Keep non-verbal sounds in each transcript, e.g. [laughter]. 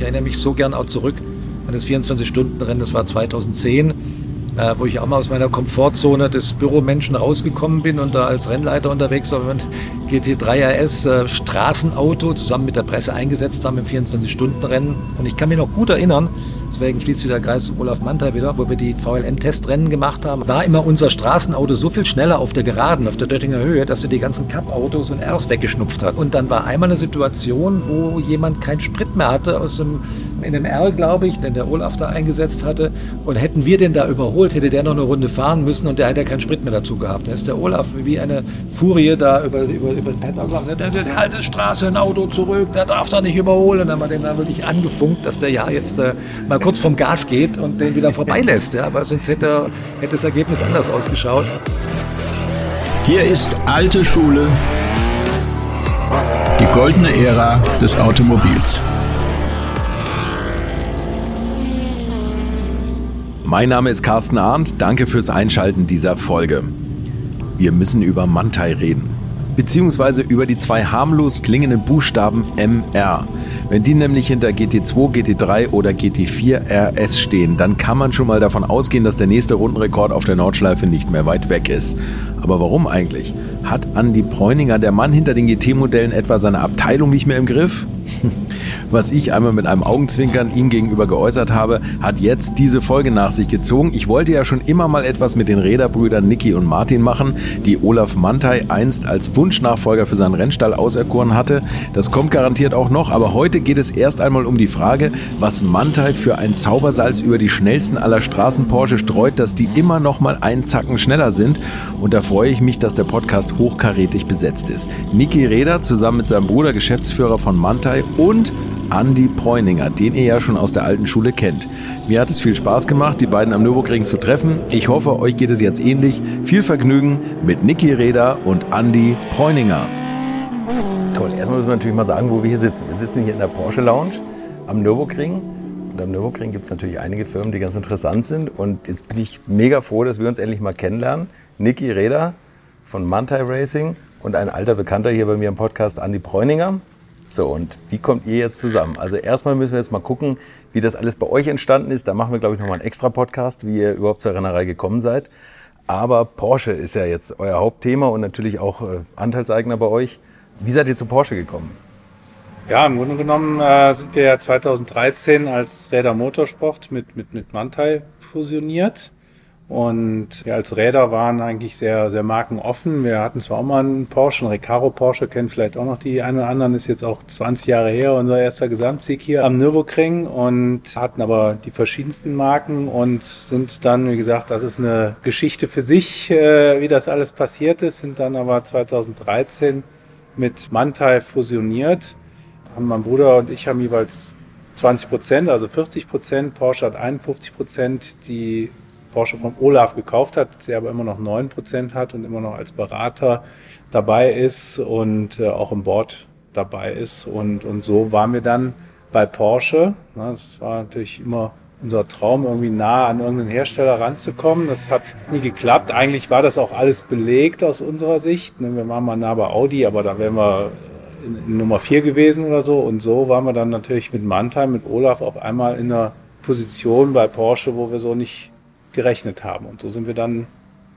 Ich erinnere mich so gern auch zurück an das 24-Stunden-Rennen, das war 2010 äh, wo ich auch mal aus meiner Komfortzone des Büromenschen rausgekommen bin und da als Rennleiter unterwegs war mit GT3 RS äh, Straßenauto zusammen mit der Presse eingesetzt haben im 24-Stunden-Rennen. Und ich kann mich noch gut erinnern, deswegen schließt sich der Kreis zum Olaf Mantei wieder, wo wir die VLN-Testrennen gemacht haben, war immer unser Straßenauto so viel schneller auf der Geraden, auf der Döttinger Höhe, dass er die ganzen Cup-Autos und Rs weggeschnupft hat. Und dann war einmal eine Situation, wo jemand keinen Sprit mehr hatte aus dem, in dem R, glaube ich, den der Olaf da eingesetzt hatte. Und hätten wir den da überholt, hätte der noch eine Runde fahren müssen und der hätte keinen Sprit mehr dazu gehabt. Da ist der Olaf wie eine Furie da über, über, über den Paddock gelaufen. Der, der, der alte Straße, ein Auto zurück, der darf da nicht überholen. Und dann haben wir den dann wirklich angefunkt, dass der ja jetzt äh, mal kurz vom Gas geht und den wieder vorbeilässt. Ja? Aber sonst hätte, hätte das Ergebnis anders ausgeschaut. Hier ist alte Schule, die goldene Ära des Automobils. Mein Name ist Carsten Arndt. Danke fürs Einschalten dieser Folge. Wir müssen über Mantai reden. Beziehungsweise über die zwei harmlos klingenden Buchstaben MR. Wenn die nämlich hinter GT2, GT3 oder GT4 RS stehen, dann kann man schon mal davon ausgehen, dass der nächste Rundenrekord auf der Nordschleife nicht mehr weit weg ist. Aber warum eigentlich? Hat Andy Bräuninger, der Mann hinter den GT-Modellen, etwa seine Abteilung nicht mehr im Griff? [laughs] Was ich einmal mit einem Augenzwinkern ihm gegenüber geäußert habe, hat jetzt diese Folge nach sich gezogen. Ich wollte ja schon immer mal etwas mit den Räderbrüdern Niki und Martin machen, die Olaf Mantai einst als Wunschnachfolger für seinen Rennstall auserkoren hatte. Das kommt garantiert auch noch, aber heute geht es erst einmal um die Frage, was Mantai für ein Zaubersalz über die schnellsten aller Straßen Porsche streut, dass die immer noch mal einen Zacken schneller sind. Und da freue ich mich, dass der Podcast hochkarätig besetzt ist. Niki Räder zusammen mit seinem Bruder, Geschäftsführer von Mantai und Andy Preuninger, den ihr ja schon aus der alten Schule kennt. Mir hat es viel Spaß gemacht, die beiden am Nürburgring zu treffen. Ich hoffe, euch geht es jetzt ähnlich. Viel Vergnügen mit Niki Reda und Andy Preuninger. Toll, erstmal müssen wir natürlich mal sagen, wo wir hier sitzen. Wir sitzen hier in der Porsche Lounge am Nürburgring. Und am Nürburgring gibt es natürlich einige Firmen, die ganz interessant sind. Und jetzt bin ich mega froh, dass wir uns endlich mal kennenlernen. Niki Reda von Mantai Racing und ein alter Bekannter hier bei mir im Podcast, Andy Preuninger. So, und wie kommt ihr jetzt zusammen? Also erstmal müssen wir jetzt mal gucken, wie das alles bei euch entstanden ist. Da machen wir, glaube ich, nochmal einen extra Podcast, wie ihr überhaupt zur Rennerei gekommen seid. Aber Porsche ist ja jetzt euer Hauptthema und natürlich auch äh, Anteilseigner bei euch. Wie seid ihr zu Porsche gekommen? Ja, im Grunde genommen äh, sind wir ja 2013 als Räder Motorsport mit, mit, mit Mantai fusioniert. Und wir als Räder waren eigentlich sehr, sehr markenoffen. Wir hatten zwar auch mal einen Porsche, einen Recaro Porsche, kennen vielleicht auch noch die einen oder anderen, ist jetzt auch 20 Jahre her, unser erster Gesamtsieg hier am Nürburgring und hatten aber die verschiedensten Marken und sind dann, wie gesagt, das ist eine Geschichte für sich, äh, wie das alles passiert ist, sind dann aber 2013 mit Mantai fusioniert. Haben mein Bruder und ich haben jeweils 20 Prozent, also 40 Prozent. Porsche hat 51 Prozent. Die Porsche von Olaf gekauft hat, der aber immer noch 9% hat und immer noch als Berater dabei ist und äh, auch im Board dabei ist. Und, und so waren wir dann bei Porsche. Das war natürlich immer unser Traum, irgendwie nah an irgendeinen Hersteller ranzukommen. Das hat nie geklappt. Eigentlich war das auch alles belegt aus unserer Sicht. Ne, wir waren mal nah bei Audi, aber da wären wir Nummer 4 gewesen oder so. Und so waren wir dann natürlich mit Mannheim, mit Olaf auf einmal in einer Position bei Porsche, wo wir so nicht gerechnet haben. Und so sind wir dann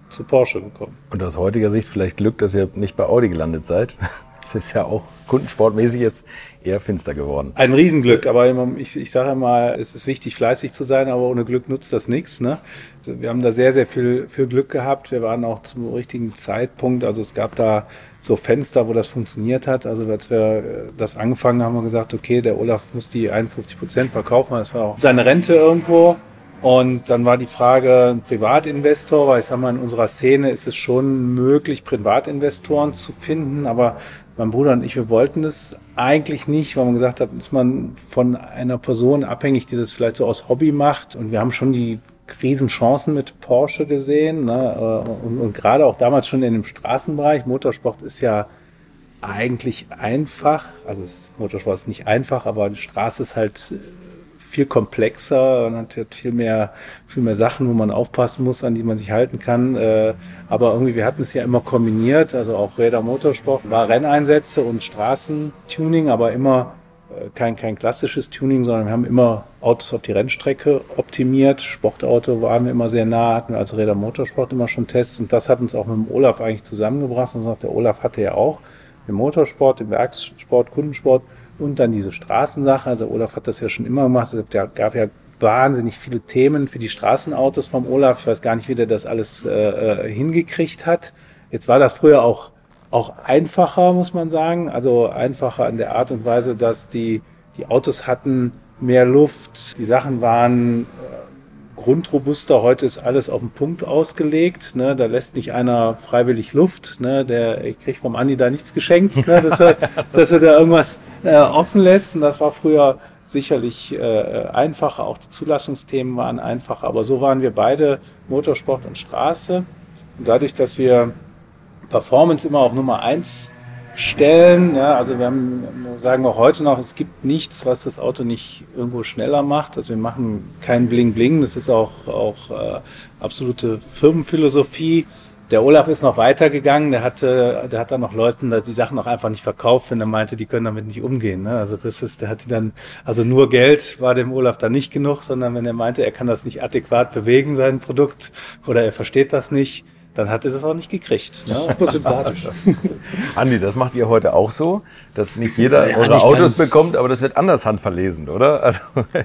zu Porsche gekommen. Und aus heutiger Sicht vielleicht Glück, dass ihr nicht bei Audi gelandet seid. [laughs] Das ist ja auch kundensportmäßig jetzt eher finster geworden. Ein Riesenglück, aber ich, ich sage mal, es ist wichtig, fleißig zu sein, aber ohne Glück nutzt das nichts. Ne? Wir haben da sehr, sehr viel, viel Glück gehabt. Wir waren auch zum richtigen Zeitpunkt. Also es gab da so Fenster, wo das funktioniert hat. Also als wir das angefangen haben, haben wir gesagt, okay, der Olaf muss die 51 Prozent verkaufen. Das war auch seine Rente irgendwo. Und dann war die Frage, ein Privatinvestor, weil ich sag mal, in unserer Szene ist es schon möglich, Privatinvestoren zu finden, aber mein Bruder und ich, wir wollten es eigentlich nicht, weil man gesagt hat, ist man von einer Person abhängig, die das vielleicht so aus Hobby macht. Und wir haben schon die Riesenchancen mit Porsche gesehen. Ne? Und, und gerade auch damals schon in dem Straßenbereich. Motorsport ist ja eigentlich einfach. Also Motorsport ist nicht einfach, aber die Straße ist halt viel komplexer und hat viel mehr, viel mehr Sachen, wo man aufpassen muss, an die man sich halten kann. Äh, aber irgendwie, wir hatten es ja immer kombiniert, also auch Räder Motorsport war Renneinsätze und Straßentuning, aber immer kein, kein klassisches Tuning, sondern wir haben immer Autos auf die Rennstrecke optimiert. Sportauto waren wir immer sehr nah, hatten wir als Räder Motorsport immer schon Tests und das hat uns auch mit dem Olaf eigentlich zusammengebracht. Und der Olaf hatte ja auch den Motorsport, den Werkssport, Kundensport und dann diese Straßensache. Also Olaf hat das ja schon immer gemacht. Es gab ja wahnsinnig viele Themen für die Straßenautos vom Olaf. Ich weiß gar nicht, wie der das alles äh, äh, hingekriegt hat. Jetzt war das früher auch, auch einfacher, muss man sagen. Also einfacher in der Art und Weise, dass die, die Autos hatten mehr Luft, die Sachen waren äh, grundrobuster. Heute ist alles auf den Punkt ausgelegt. Ne? Da lässt nicht einer freiwillig Luft. Ne? Der ich krieg vom Andi da nichts geschenkt, ne? dass, er, [laughs] dass er da irgendwas äh, offen lässt. Und das war früher sicherlich äh, einfacher, auch die Zulassungsthemen waren einfacher, aber so waren wir beide Motorsport und Straße. Und dadurch, dass wir Performance immer auf Nummer eins stellen, ja, also wir haben, sagen auch heute noch, es gibt nichts, was das Auto nicht irgendwo schneller macht. Also wir machen kein Bling Bling, das ist auch, auch äh, absolute Firmenphilosophie. Der Olaf ist noch weitergegangen, der hatte, der hat dann noch Leuten die Sachen auch einfach nicht verkauft, wenn er meinte, die können damit nicht umgehen. Ne? Also das ist, der hatte dann, also nur Geld war dem Olaf dann nicht genug, sondern wenn er meinte, er kann das nicht adäquat bewegen, sein Produkt, oder er versteht das nicht, dann hat er das auch nicht gekriegt. Ne? [laughs] Super sympathisch. [laughs] Andi, das macht ihr heute auch so, dass nicht jeder ja, eure Autos bekommt, aber das wird anders handverlesen, oder? [laughs] Also,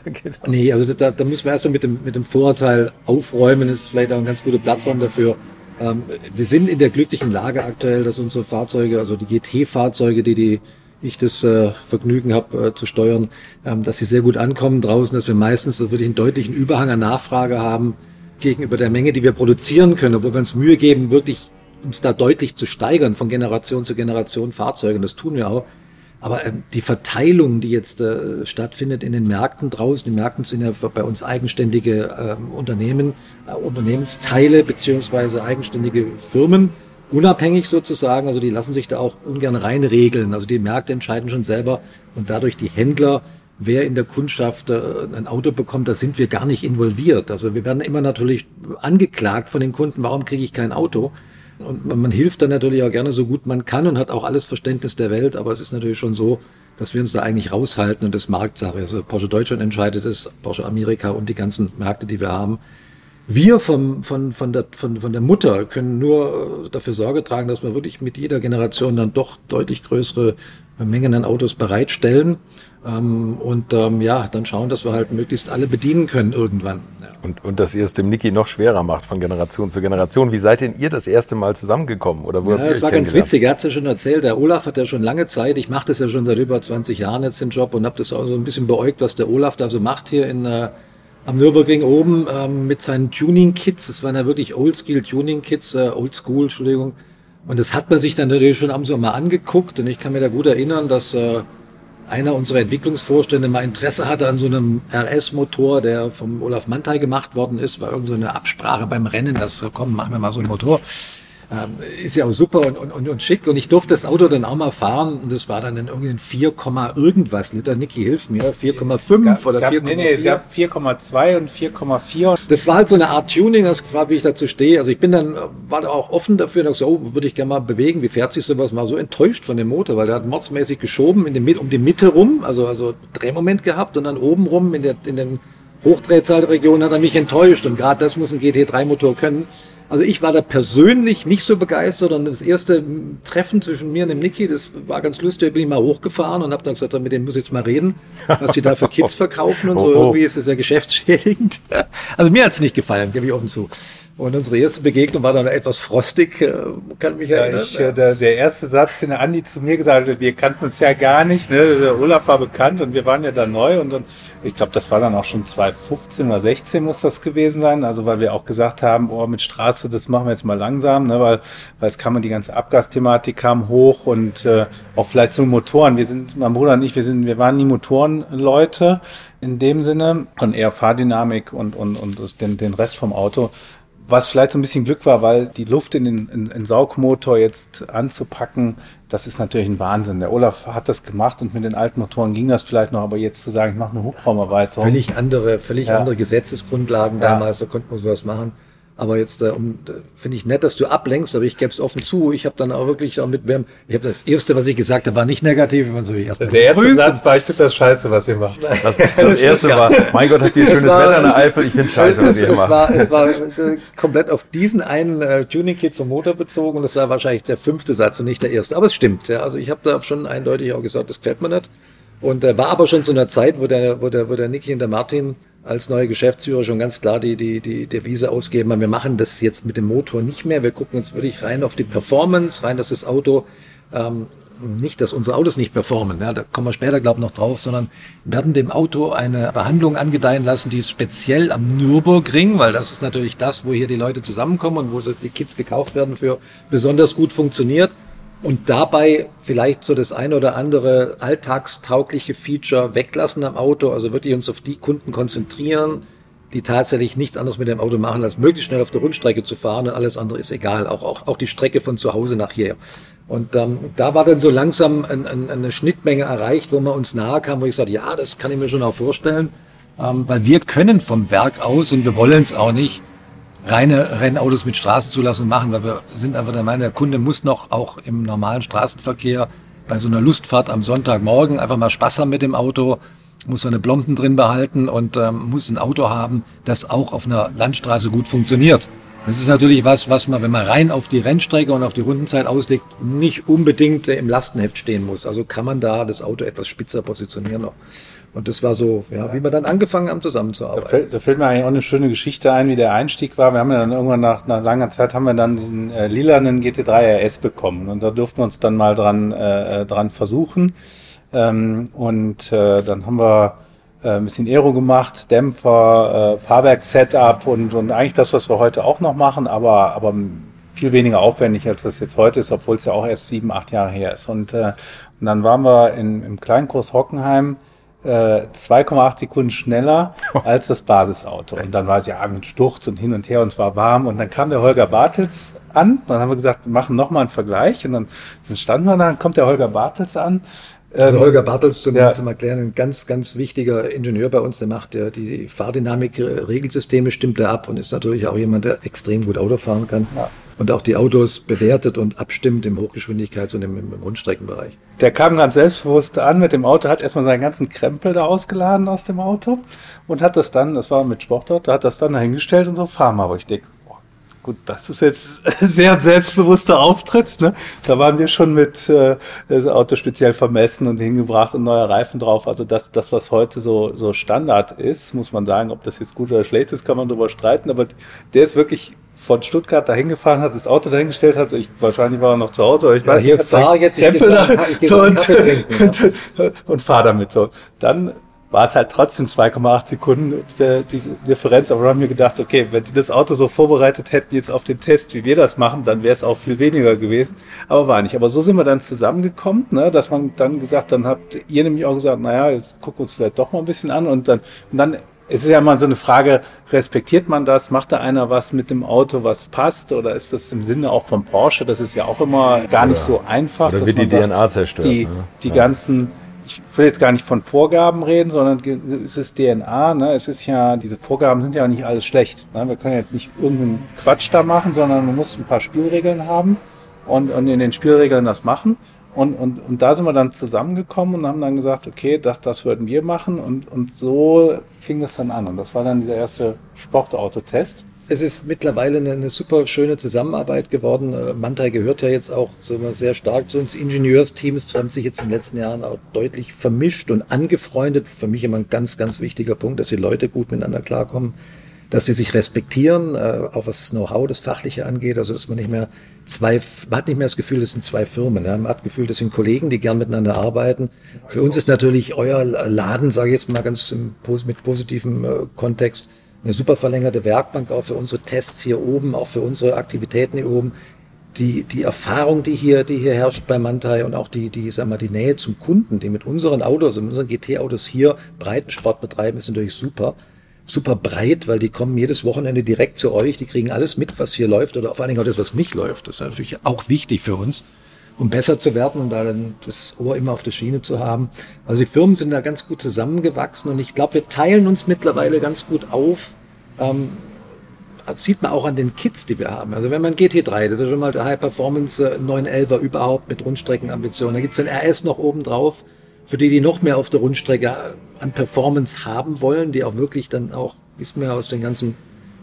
genau. Nee, also da, da müssen wir erstmal mit dem, mit dem Vorurteil aufräumen, das ist vielleicht auch eine ganz gute Plattform dafür. Ähm, wir sind in der glücklichen Lage aktuell, dass unsere Fahrzeuge, also die GT-Fahrzeuge, die die ich das äh, Vergnügen habe äh, zu steuern, ähm, dass sie sehr gut ankommen draußen, dass wir meistens wirklich einen deutlichen Überhang an Nachfrage haben gegenüber der Menge, die wir produzieren können, wo wir uns Mühe geben, wirklich uns da deutlich zu steigern von Generation zu Generation Fahrzeugen. Das tun wir auch. Aber ähm, die Verteilung, die jetzt äh, stattfindet in den Märkten draußen, die Märkten sind ja bei uns eigenständige ähm, Unternehmen, äh, Unternehmensteile beziehungsweise eigenständige Firmen, unabhängig sozusagen. Also die lassen sich da auch ungern reinregeln. Also die Märkte entscheiden schon selber und dadurch die Händler, wer in der Kundschaft äh, ein Auto bekommt, da sind wir gar nicht involviert. Also wir werden immer natürlich angeklagt von den Kunden, warum kriege ich kein Auto? Und man, hilft dann natürlich auch gerne so gut man kann und hat auch alles Verständnis der Welt, aber es ist natürlich schon so, dass wir uns da eigentlich raushalten und das Marktsache. Also Porsche Deutschland entscheidet es, Porsche Amerika und die ganzen Märkte, die wir haben. Wir vom, von, von, der, von, von der Mutter können nur äh, dafür Sorge tragen, dass wir wirklich mit jeder Generation dann doch deutlich größere Mengen an Autos bereitstellen. Ähm, und ähm, ja, dann schauen, dass wir halt möglichst alle bedienen können irgendwann. Ja. Und, und dass ihr es dem Niki noch schwerer macht von Generation zu Generation. Wie seid denn ihr das erste Mal zusammengekommen? Oder wo ja, es war ganz witzig, er hat es ja schon erzählt. Der Olaf hat ja schon lange Zeit, ich mache das ja schon seit über 20 Jahren jetzt den Job und habe das auch so ein bisschen beäugt, was der Olaf da so macht hier in äh, am Nürburgring oben ähm, mit seinen Tuning-Kits. Das waren ja wirklich Oldschool-Tuning-Kits, äh, Oldschool, Entschuldigung. Und das hat man sich dann natürlich schon am Sommer angeguckt. Und ich kann mir da gut erinnern, dass äh, einer unserer Entwicklungsvorstände mal Interesse hatte an so einem RS-Motor, der vom Olaf Mantai gemacht worden ist. War irgend so Absprache beim Rennen, dass komm, machen wir mal so einen Motor. Ähm, ist ja auch super und, und, und schick. Und ich durfte das Auto dann auch mal fahren. Und das war dann in irgendein 4, irgendwas Liter. Niki, hilf mir. 4,5 oder 4,4? Nee, nee, es gab 4,2 und 4,4. Das war halt so eine Art Tuning, das war, wie ich dazu stehe. Also ich bin dann, war da auch offen dafür und so, oh, würde ich gerne mal bewegen. Wie fährt sich sowas? War so enttäuscht von dem Motor, weil der hat mordsmäßig geschoben in den, um die Mitte rum, also, also Drehmoment gehabt und dann oben rum in der, in den Hochdrehzahlregion hat er mich enttäuscht und gerade das muss ein GT3-Motor können. Also ich war da persönlich nicht so begeistert und das erste Treffen zwischen mir und dem Niki, das war ganz lustig, da bin ich mal hochgefahren und habe dann gesagt, mit dem muss ich jetzt mal reden, was die da für Kids [laughs] verkaufen und so. Oh, oh. Irgendwie ist es ja geschäftsschädigend. Also mir hat es nicht gefallen, gebe ich offen zu. Und unsere erste Begegnung war dann etwas frostig, äh, kann mich erinnern. Ja, ich, ja. Der, der, erste Satz, den der Andi zu mir gesagt hat, wir kannten uns ja gar nicht, ne? der Olaf war bekannt und wir waren ja da neu und dann, ich glaube, das war dann auch schon 2015 oder 16 muss das gewesen sein, also weil wir auch gesagt haben, oh, mit Straße, das machen wir jetzt mal langsam, ne? weil, weil es kam und die ganze Abgasthematik kam hoch und äh, auch vielleicht so Motoren. Wir sind, mein Bruder und ich, wir sind, wir waren nie Motorenleute in dem Sinne und eher Fahrdynamik und, und, und den, den Rest vom Auto was vielleicht so ein bisschen Glück war, weil die Luft in den in, in Saugmotor jetzt anzupacken, das ist natürlich ein Wahnsinn. Der Olaf hat das gemacht und mit den alten Motoren ging das vielleicht noch, aber jetzt zu sagen, ich mache eine Hubraumerweiterung. Völlig andere, völlig ja. andere Gesetzesgrundlagen ja. damals, da konnten wir sowas machen. Aber jetzt äh, um, äh, finde ich nett, dass du ablenkst, aber ich gebe es offen zu. Ich habe dann auch wirklich auch mit wem, ich habe das erste, was ich gesagt habe, war nicht negativ. Man so erst Der erste Satz war, ich finde das scheiße, was ihr macht. Das, das [laughs] erste war, mein Gott, habt ihr schönes war, Wetter in der Eifel, ich finde scheiße, was ihr macht. Es war, es war äh, komplett auf diesen einen äh, Tuning-Kit vom Motor bezogen und das war wahrscheinlich der fünfte Satz und nicht der erste. Aber es stimmt. Ja. Also ich habe da schon eindeutig auch gesagt, das gefällt mir nicht. Und äh, war aber schon zu einer Zeit, wo der, wo der, wo der Niki und der Martin als neue Geschäftsführer schon ganz klar die, die, die Devise ausgeben. Wir machen das jetzt mit dem Motor nicht mehr. Wir gucken uns wirklich rein auf die Performance, rein, dass das Auto ähm, nicht, dass unsere Autos nicht performen, ja, da kommen wir später, glaube ich, noch drauf, sondern werden dem Auto eine Behandlung angedeihen lassen, die ist speziell am Nürburgring, weil das ist natürlich das, wo hier die Leute zusammenkommen und wo die Kits gekauft werden für besonders gut funktioniert und dabei vielleicht so das eine oder andere alltagstaugliche Feature weglassen am Auto, also wirklich uns auf die Kunden konzentrieren, die tatsächlich nichts anderes mit dem Auto machen, als möglichst schnell auf der Rundstrecke zu fahren und alles andere ist egal, auch, auch, auch die Strecke von zu Hause nach hier. Und ähm, da war dann so langsam ein, ein, eine Schnittmenge erreicht, wo man uns nahe kam, wo ich sagte, ja, das kann ich mir schon auch vorstellen, ähm, weil wir können vom Werk aus und wir wollen es auch nicht, reine Rennautos mit Straßenzulassung machen, weil wir sind einfach der Meinung, der Kunde muss noch auch im normalen Straßenverkehr bei so einer Lustfahrt am Sonntagmorgen einfach mal Spaß haben mit dem Auto, muss seine Blomben drin behalten und ähm, muss ein Auto haben, das auch auf einer Landstraße gut funktioniert. Das ist natürlich was, was man, wenn man rein auf die Rennstrecke und auf die Rundenzeit auslegt, nicht unbedingt im Lastenheft stehen muss. Also kann man da das Auto etwas spitzer positionieren noch. Und das war so, ja, wie wir dann angefangen haben, zusammenzuarbeiten. Da fällt, da fällt mir eigentlich auch eine schöne Geschichte ein, wie der Einstieg war. Wir haben ja dann irgendwann nach, nach langer Zeit haben wir dann diesen äh, lilanen GT3 RS bekommen und da durften wir uns dann mal dran, äh, dran versuchen. Ähm, und äh, dann haben wir äh, ein bisschen Aero gemacht, Dämpfer, äh, Fahrwerk-Setup und, und eigentlich das, was wir heute auch noch machen, aber, aber viel weniger aufwendig, als das jetzt heute ist, obwohl es ja auch erst sieben, acht Jahre her ist. Und, äh, und dann waren wir in, im Kleinkurs Hockenheim 2,8 äh, Sekunden schneller [laughs] als das Basisauto. Und dann war es ja mit Sturz und hin und her und es war warm. Und dann kam der Holger Bartels an. Dann haben wir gesagt, wir machen nochmal einen Vergleich. Und dann, dann standen wir da, dann kommt der Holger Bartels an. Also Holger Bartels zum, ja. zum Erklären, ein ganz, ganz wichtiger Ingenieur bei uns, der macht ja die Fahrdynamik-Regelsysteme, stimmt er ab und ist natürlich auch jemand, der extrem gut Auto fahren kann. Ja und auch die Autos bewertet und abstimmt im Hochgeschwindigkeits- und im, im, Rundstreckenbereich. Der kam ganz selbstbewusst an mit dem Auto, hat erstmal seinen ganzen Krempel da ausgeladen aus dem Auto und hat das dann, das war mit Sportauto, hat das dann dahingestellt und so, fahr mal. Ich denke, Gut, das ist jetzt [laughs] sehr selbstbewusster Auftritt. Ne? Da waren wir schon mit äh, das Auto speziell vermessen und hingebracht und neue Reifen drauf. Also das, das, was heute so, so Standard ist, muss man sagen, ob das jetzt gut oder schlecht ist, kann man darüber streiten. Aber der ist wirklich von Stuttgart dahin gefahren, hat das Auto dahingestellt, hat ich, wahrscheinlich war er noch zu Hause, aber ich ja, weiß nicht, fahr jetzt Krempel da, so und, und, und, und fahr damit so. Dann war es halt trotzdem 2,8 Sekunden der, die Differenz. Aber wir haben mir gedacht, okay, wenn die das Auto so vorbereitet hätten jetzt auf den Test, wie wir das machen, dann wäre es auch viel weniger gewesen. Aber war nicht. Aber so sind wir dann zusammengekommen, ne, dass man dann gesagt, dann habt ihr nämlich auch gesagt, naja, jetzt gucken wir uns vielleicht doch mal ein bisschen an und dann, und dann es ist ja mal so eine Frage, respektiert man das? Macht da einer was mit dem Auto, was passt? Oder ist das im Sinne auch von Porsche? Das ist ja auch immer gar nicht so einfach. Oder wird die DNA zerstört? Die, ne? die ja. ganzen ich will jetzt gar nicht von Vorgaben reden, sondern es ist DNA. Ne? Es ist ja, diese Vorgaben sind ja nicht alles schlecht. Ne? Wir können jetzt nicht irgendeinen Quatsch da machen, sondern man muss ein paar Spielregeln haben und, und in den Spielregeln das machen. Und, und, und da sind wir dann zusammengekommen und haben dann gesagt, okay, das, das würden wir machen. Und, und so fing das dann an. Und das war dann dieser erste Sportautotest es ist mittlerweile eine, eine, super schöne Zusammenarbeit geworden. Äh, Mantai gehört ja jetzt auch wir, sehr stark zu uns. Ingenieursteams haben sich jetzt in den letzten Jahren auch deutlich vermischt und angefreundet. Für mich immer ein ganz, ganz wichtiger Punkt, dass die Leute gut miteinander klarkommen, dass sie sich respektieren, äh, auch was das Know-how, das Fachliche angeht. Also dass man nicht mehr zwei, man hat nicht mehr das Gefühl, das sind zwei Firmen. Ja. Man hat das Gefühl, das sind Kollegen, die gern miteinander arbeiten. Für uns ist natürlich euer Laden, sage ich jetzt mal ganz im, mit positivem äh, Kontext, eine super verlängerte Werkbank auch für unsere Tests hier oben, auch für unsere Aktivitäten hier oben. Die, die Erfahrung, die hier, die hier herrscht bei Mantai und auch die, die, sag mal, die Nähe zum Kunden, die mit unseren Autos, mit unseren GT-Autos hier Breitensport betreiben, ist natürlich super. Super breit, weil die kommen jedes Wochenende direkt zu euch, die kriegen alles mit, was hier läuft oder vor allen Dingen auch das, was nicht läuft. Das ist natürlich auch wichtig für uns um besser zu werden und da dann das Ohr immer auf der Schiene zu haben. Also die Firmen sind da ganz gut zusammengewachsen und ich glaube, wir teilen uns mittlerweile ganz gut auf. Ähm, das sieht man auch an den Kits, die wir haben. Also wenn man GT3, das ist schon mal der High Performance 911er überhaupt mit Rundstreckenambitionen. Da gibt's den RS noch oben drauf, für die, die noch mehr auf der Rundstrecke an Performance haben wollen, die auch wirklich dann auch, wissen wir aus den ganzen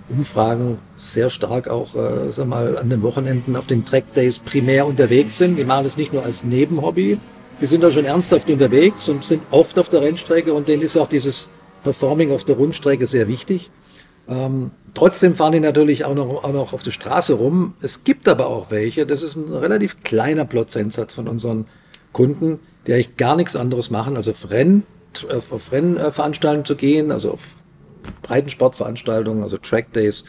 Umfragen, sehr stark auch, äh, sag mal, an den Wochenenden auf den Track Days primär unterwegs sind. Die machen das nicht nur als Nebenhobby, die sind da schon ernsthaft unterwegs und sind oft auf der Rennstrecke und denen ist auch dieses Performing auf der Rundstrecke sehr wichtig. Ähm, trotzdem fahren die natürlich auch noch, auch noch auf der Straße rum. Es gibt aber auch welche, das ist ein relativ kleiner Prozentsatz von unseren Kunden, die eigentlich gar nichts anderes machen, also auf, Renn, auf Rennveranstaltungen zu gehen, also auf Breitensportveranstaltungen, also Track Days.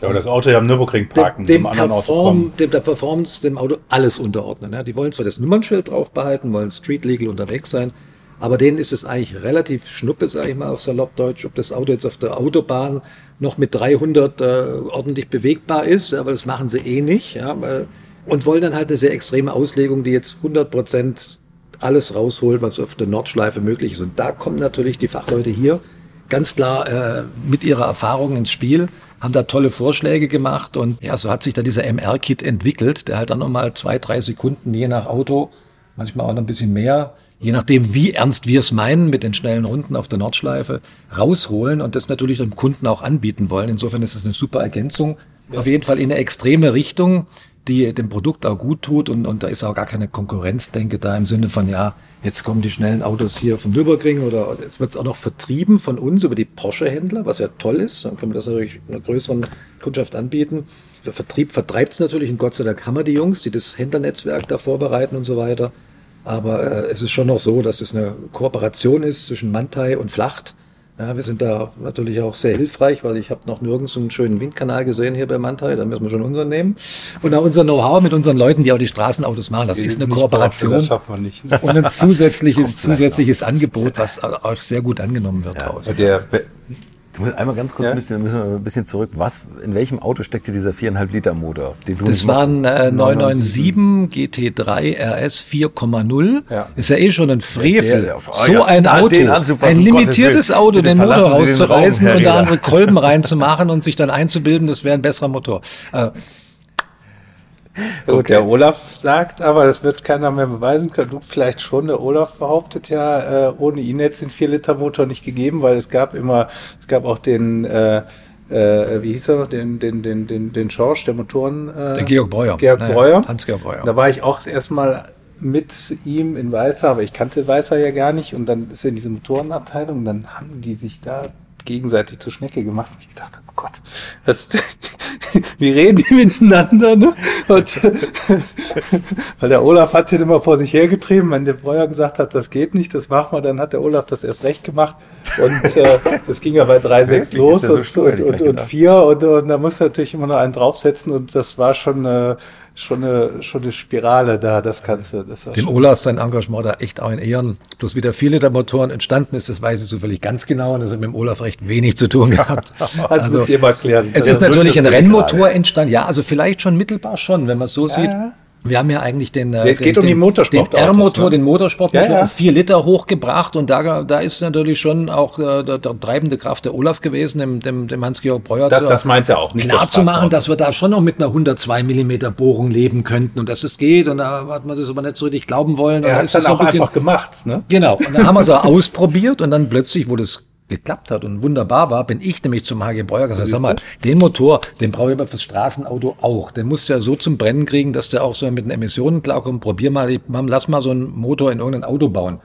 Ja, aber das Auto ja am Nürburgring parken, dem, dem, Perform, dem der Performance, dem Auto alles unterordnen. Ja. Die wollen zwar das Nummernschild drauf behalten, wollen street legal unterwegs sein, aber denen ist es eigentlich relativ schnuppe, sage ich mal auf Saloppdeutsch, ob das Auto jetzt auf der Autobahn noch mit 300 äh, ordentlich bewegbar ist, weil das machen sie eh nicht. Ja, weil, und wollen dann halt eine sehr extreme Auslegung, die jetzt 100 Prozent alles rausholt, was auf der Nordschleife möglich ist. Und da kommen natürlich die Fachleute hier ganz klar äh, mit ihrer Erfahrung ins Spiel, haben da tolle Vorschläge gemacht und ja, so hat sich da dieser MR-Kit entwickelt, der halt dann nochmal zwei, drei Sekunden je nach Auto, manchmal auch noch ein bisschen mehr, je nachdem, wie ernst wir es meinen mit den schnellen Runden auf der Nordschleife, rausholen und das natürlich dem Kunden auch anbieten wollen. Insofern ist es eine super Ergänzung. Auf jeden Fall in eine extreme Richtung die dem Produkt auch gut tut und, und da ist auch gar keine Konkurrenz, denke da im Sinne von, ja, jetzt kommen die schnellen Autos hier vom Nürburgring oder jetzt wird es auch noch vertrieben von uns über die Porsche-Händler, was ja toll ist, dann können wir das natürlich einer größeren Kundschaft anbieten. Der Vertrieb vertreibt es natürlich und Gott sei Dank haben wir die Jungs, die das Händlernetzwerk da vorbereiten und so weiter. Aber äh, es ist schon noch so, dass es eine Kooperation ist zwischen Mantai und Flacht ja, wir sind da natürlich auch sehr hilfreich, weil ich habe noch nirgends einen schönen Windkanal gesehen hier bei Mantai, da müssen wir schon unseren nehmen. Und auch unser Know-how mit unseren Leuten, die auch die Straßenautos machen, das die ist eine Kooperation. das schaffen wir nicht. Ne? Und ein [laughs] zusätzliches, zusätzliches Angebot, was auch sehr gut angenommen wird ja, draußen. Der Du musst einmal ganz kurz ja? müssen, müssen wir ein bisschen zurück. Was, in welchem Auto steckte dieser 4,5 Liter Motor? das waren äh, 997 GT3 RS 4,0 ja. Ist ja eh schon ein Frevel. Der, oh, so ja. ein Auto, ein limitiertes Auto, den Motor rauszureißen und da andere Kolben [laughs] reinzumachen und sich dann einzubilden, das wäre ein besserer Motor. Äh, [laughs] Gut, okay. der Olaf sagt, aber das wird keiner mehr beweisen können. Du vielleicht schon. Der Olaf behauptet ja, äh, ohne ihn hätte es den 4-Liter-Motor nicht gegeben, weil es gab immer, es gab auch den, äh, äh, wie hieß er noch, den, den, den, den, den Schorsch, der Motoren. Äh, der Georg Breuer. Georg naja, Breuer. Hans-Georg Breuer. Da war ich auch erstmal mit ihm in Weißer, aber ich kannte Weißer ja gar nicht und dann ist er in diese Motorenabteilung und dann haben die sich da gegenseitig zur Schnecke gemacht. Und ich gedacht, oh Gott, das, [laughs] wie reden die miteinander? Ne? Und, [laughs] weil der Olaf hat den immer vor sich hergetrieben, wenn der Breuer gesagt hat, das geht nicht, das machen wir, dann hat der Olaf das erst recht gemacht. Und äh, das ging ja bei 3,6 los so und, und, und, und 4 und, und da muss natürlich immer noch einen draufsetzen und das war schon äh, schon eine, schon eine Spirale da, das du. Das Dem Olaf sein Engagement da echt auch in Ehren. Bloß wie der viele der Motoren entstanden ist, das weiß ich zufällig ganz genau und das hat mit dem Olaf recht wenig zu tun gehabt. [laughs] also, also muss ich mal erklären. Es ist natürlich ein Rennmotor entstanden, ja, also vielleicht schon mittelbar schon, wenn man es so ja, sieht. Ja. Wir haben ja eigentlich den, ja, es den, geht um den, den R-Motor, ne? den Motorsportmotor, ja, ja. vier Liter hochgebracht und da, da ist natürlich schon auch äh, der, der treibende Kraft der Olaf gewesen, dem, dem, dem Hans-Georg Breuer. Das, das meint er auch nicht. Klar zu machen, dass wir da schon noch mit einer 102 Millimeter Bohrung leben könnten und dass es geht und da hat man das aber nicht so richtig glauben wollen. Er hat es dann auch ein bisschen, einfach gemacht. Ne? Genau, und dann haben wir es [laughs] ausprobiert und dann plötzlich, wo das geklappt hat und wunderbar war, bin ich nämlich zum HG Breuer gesagt, sag mal, den Motor, den brauche ich aber fürs Straßenauto auch. Den musst du ja so zum Brennen kriegen, dass der auch so mit den Emissionen klarkommt. Probier mal, lass mal so einen Motor in irgendein Auto bauen.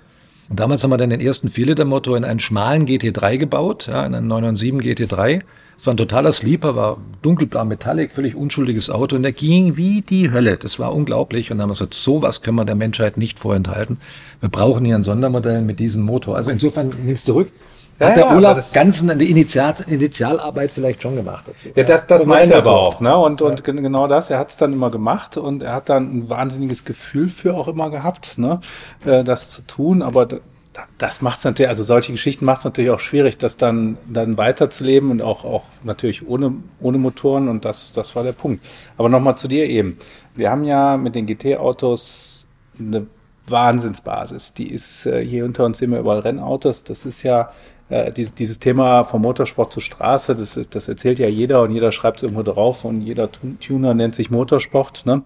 Und damals haben wir dann den ersten 4-Liter-Motor in einen schmalen GT3 gebaut, ja, in einen 997 GT3. Es war ein totaler Sleeper, war dunkelblau Metallic, völlig unschuldiges Auto und der ging wie die Hölle. Das war unglaublich. Und dann haben wir gesagt, sowas können wir der Menschheit nicht vorenthalten. Wir brauchen hier ein Sondermodell mit diesem Motor. Also insofern nimmst du zurück. Hat der ja, Olaf ganz eine Initial, Initialarbeit vielleicht schon gemacht dazu. Ja, das, das meint er aber auch. Ne? Und, und ja. genau das, er hat es dann immer gemacht und er hat dann ein wahnsinniges Gefühl für auch immer gehabt, ne? Äh, das zu tun. Aber das macht es natürlich, also solche Geschichten macht es natürlich auch schwierig, das dann, dann weiterzuleben und auch, auch natürlich ohne, ohne Motoren und das, das war der Punkt. Aber nochmal zu dir eben. Wir haben ja mit den GT-Autos eine Wahnsinnsbasis. Die ist äh, hier unter uns sehen wir überall Rennautos. Das ist ja äh, dieses, dieses Thema vom Motorsport zur Straße, das, ist, das erzählt ja jeder und jeder schreibt es irgendwo drauf und jeder Tuner nennt sich Motorsport ne?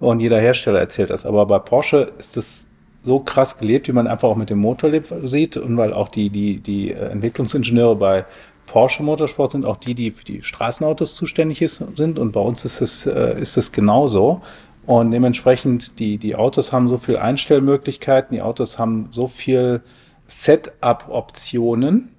und jeder Hersteller erzählt das. Aber bei Porsche ist das so krass gelebt, wie man einfach auch mit dem Motor sieht und weil auch die, die, die äh, Entwicklungsingenieure bei Porsche Motorsport sind auch die, die für die Straßenautos zuständig ist, sind und bei uns ist es, äh, ist es genauso. Und dementsprechend, die, die Autos haben so viel Einstellmöglichkeiten, die Autos haben so viel Setup-Optionen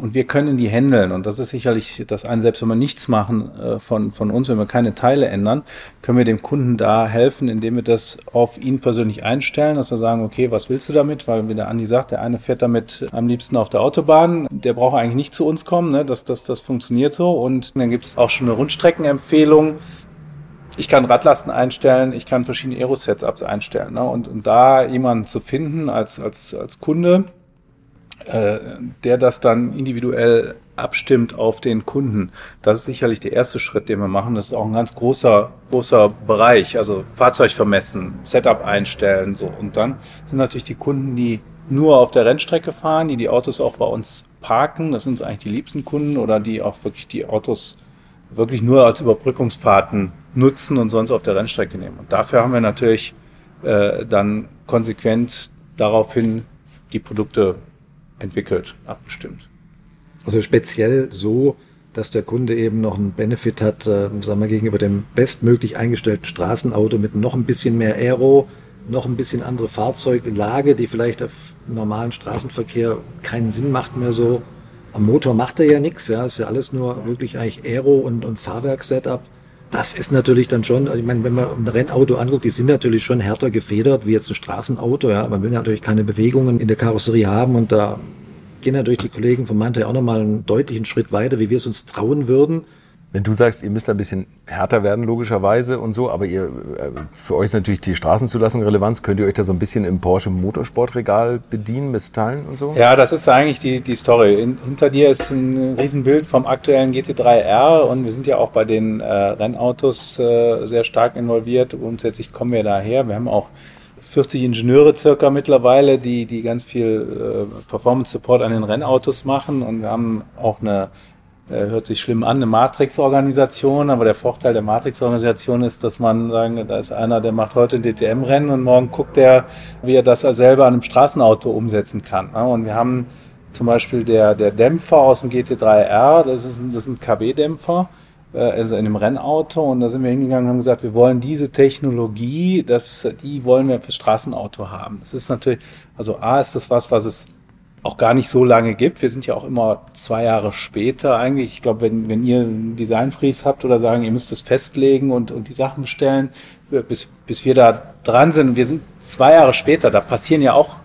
und wir können die handeln. Und das ist sicherlich das eine, selbst wenn wir nichts machen äh, von, von uns, wenn wir keine Teile ändern, können wir dem Kunden da helfen, indem wir das auf ihn persönlich einstellen, dass wir sagen, okay, was willst du damit? Weil, wie der Andi sagt, der eine fährt damit am liebsten auf der Autobahn, der braucht eigentlich nicht zu uns kommen, ne? das, das, das funktioniert so. Und dann gibt es auch schon eine Rundstreckenempfehlung, ich kann Radlasten einstellen, ich kann verschiedene Aero-Setups einstellen. Ne? Und, und da jemanden zu finden als, als, als Kunde, der das dann individuell abstimmt auf den Kunden. Das ist sicherlich der erste Schritt, den wir machen. Das ist auch ein ganz großer, großer Bereich. Also Fahrzeug vermessen, Setup einstellen, so. Und dann sind natürlich die Kunden, die nur auf der Rennstrecke fahren, die die Autos auch bei uns parken. Das sind uns eigentlich die liebsten Kunden oder die auch wirklich die Autos wirklich nur als Überbrückungsfahrten nutzen und sonst auf der Rennstrecke nehmen. Und dafür haben wir natürlich äh, dann konsequent daraufhin die Produkte entwickelt, abgestimmt. Also speziell so, dass der Kunde eben noch einen Benefit hat, äh, sagen wir, gegenüber dem bestmöglich eingestellten Straßenauto mit noch ein bisschen mehr Aero, noch ein bisschen andere Fahrzeuglage, die vielleicht auf normalen Straßenverkehr keinen Sinn macht mehr so. Am Motor macht er ja nichts, ja, ist ja alles nur wirklich eigentlich Aero und, und Fahrwerk-Setup. Das ist natürlich dann schon, also ich meine, wenn man ein Rennauto anguckt, die sind natürlich schon härter gefedert wie jetzt ein Straßenauto. Ja. Man will natürlich keine Bewegungen in der Karosserie haben und da gehen natürlich die Kollegen von Mante auch nochmal einen deutlichen Schritt weiter, wie wir es uns trauen würden. Wenn du sagst, ihr müsst ein bisschen härter werden, logischerweise und so, aber ihr, äh, für euch ist natürlich die Straßenzulassung Relevanz. Könnt ihr euch da so ein bisschen im Porsche Motorsportregal bedienen mit Teilen und so? Ja, das ist eigentlich die, die Story. In, hinter dir ist ein Riesenbild vom aktuellen GT3R und wir sind ja auch bei den äh, Rennautos äh, sehr stark involviert. Grundsätzlich kommen wir daher. Wir haben auch 40 Ingenieure circa mittlerweile, die, die ganz viel äh, Performance Support an den Rennautos machen und wir haben auch eine hört sich schlimm an, eine Matrix-Organisation, aber der Vorteil der Matrix-Organisation ist, dass man sagen, da ist einer, der macht heute ein DTM-Rennen und morgen guckt er, wie er das selber an einem Straßenauto umsetzen kann. Ne? Und wir haben zum Beispiel der, der Dämpfer aus dem GT3R, das ist ein, das ist ein KB-Dämpfer, äh, also in einem Rennauto und da sind wir hingegangen und haben gesagt, wir wollen diese Technologie, das, die wollen wir fürs Straßenauto haben. Das ist natürlich, also A ist das was, was es auch gar nicht so lange gibt. Wir sind ja auch immer zwei Jahre später eigentlich. Ich glaube, wenn, wenn ihr einen Designfreeze habt oder sagen, ihr müsst es festlegen und, und die Sachen bestellen, bis, bis wir da dran sind, wir sind zwei Jahre später, da passieren ja auch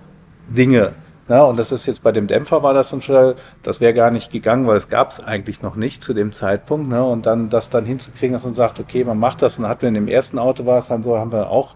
Dinge. Ja, und das ist jetzt bei dem Dämpfer war das schon, das wäre gar nicht gegangen, weil es gab es eigentlich noch nicht zu dem Zeitpunkt. Ne? Und dann das dann hinzukriegen, dass man sagt, okay, man macht das. Und dann hatten wir in dem ersten Auto war es dann so, haben wir auch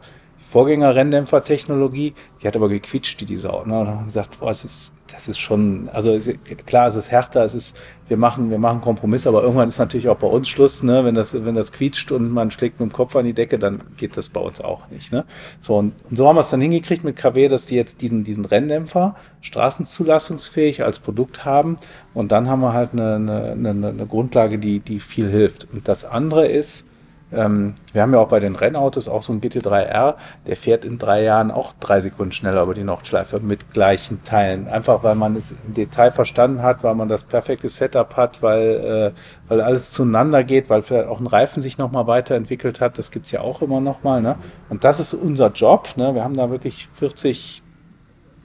Vorgänger-Renndämpfer-Technologie, die hat aber gequitscht, die die Sau. Ne? Und haben gesagt, boah, es ist, das ist schon, also klar, es ist härter, es ist, wir machen, wir machen Kompromiss, aber irgendwann ist natürlich auch bei uns Schluss, ne? Wenn das, wenn das quietscht und man schlägt mit dem Kopf an die Decke, dann geht das bei uns auch nicht. Ne? So, und, und so haben wir es dann hingekriegt mit KW, dass die jetzt diesen, diesen Renndämpfer straßenzulassungsfähig als Produkt haben. Und dann haben wir halt eine, eine, eine, eine Grundlage, die, die viel hilft. Und das andere ist, ähm, wir haben ja auch bei den Rennautos auch so ein GT3R, der fährt in drei Jahren auch drei Sekunden schneller über die Nordschleife mit gleichen Teilen. Einfach weil man es im Detail verstanden hat, weil man das perfekte Setup hat, weil, äh, weil alles zueinander geht, weil vielleicht auch ein Reifen sich nochmal weiterentwickelt hat. Das gibt's ja auch immer nochmal. Ne? Und das ist unser Job. Ne? Wir haben da wirklich 40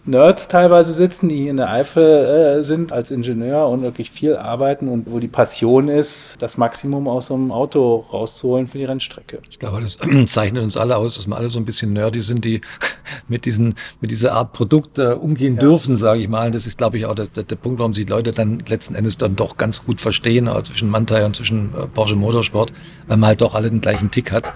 Nerds teilweise sitzen, die hier in der Eifel äh, sind als Ingenieur und wirklich viel arbeiten und wo die Passion ist, das Maximum aus so einem Auto rauszuholen für die Rennstrecke. Ich glaube, das [clears throat] zeichnet uns alle aus, dass wir alle so ein bisschen nerdy sind, die [laughs] mit diesen mit dieser Art Produkt äh, umgehen ja. dürfen, sage ich mal. Das ist, glaube ich, auch der, der, der, Punkt, warum sich Leute dann letzten Endes dann doch ganz gut verstehen, auch zwischen Mantai und zwischen äh, Porsche Motorsport, weil man halt doch alle den gleichen Tick hat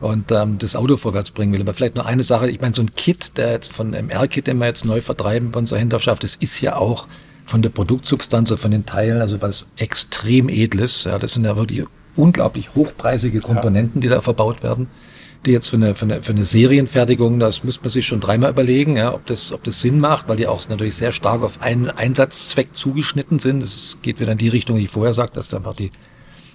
und ähm, das Auto vorwärts bringen will. Aber vielleicht nur eine Sache, ich meine, so ein Kit, der jetzt von MR-Kit, den wir jetzt neu vertreiben bei unserer Hinterschaft, das ist ja auch von der Produktsubstanz, von den Teilen, also was extrem edles. Ja, das sind ja wirklich unglaublich hochpreisige Komponenten, die da verbaut werden. die jetzt für eine, für eine, für eine Serienfertigung, das müsste man sich schon dreimal überlegen, ja, ob das, ob das Sinn macht, weil die auch natürlich sehr stark auf einen Einsatzzweck zugeschnitten sind. Es geht wieder in die Richtung, die ich vorher sagte, dass da einfach die,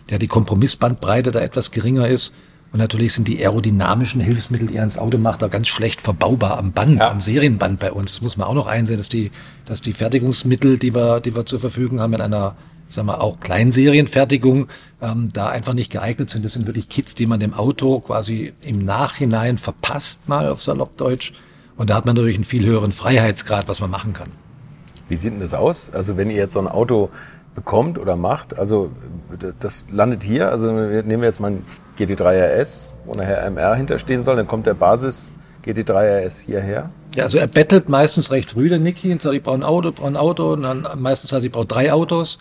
ja, die Kompromissbandbreite da etwas geringer ist. Und natürlich sind die aerodynamischen Hilfsmittel, die er ins Auto macht, da ganz schlecht verbaubar am Band, ja. am Serienband bei uns. Das muss man auch noch einsehen, dass die, dass die Fertigungsmittel, die wir, die wir zur Verfügung haben in einer sagen wir, auch Kleinserienfertigung ähm, da einfach nicht geeignet sind. Das sind wirklich Kits, die man dem Auto quasi im Nachhinein verpasst, mal auf Saloppdeutsch. Und da hat man natürlich einen viel höheren Freiheitsgrad, was man machen kann. Wie sieht denn das aus? Also wenn ihr jetzt so ein Auto bekommt oder macht, also das landet hier, also nehmen wir jetzt mal ein GT3 RS, wo nachher MR hinterstehen soll, dann kommt der Basis GT3 RS hierher. Ja, also er bettelt meistens recht früh, der Niki, und sagt, ich brauche ein Auto, brauche ein Auto, und dann meistens heißt, ich brauche drei Autos.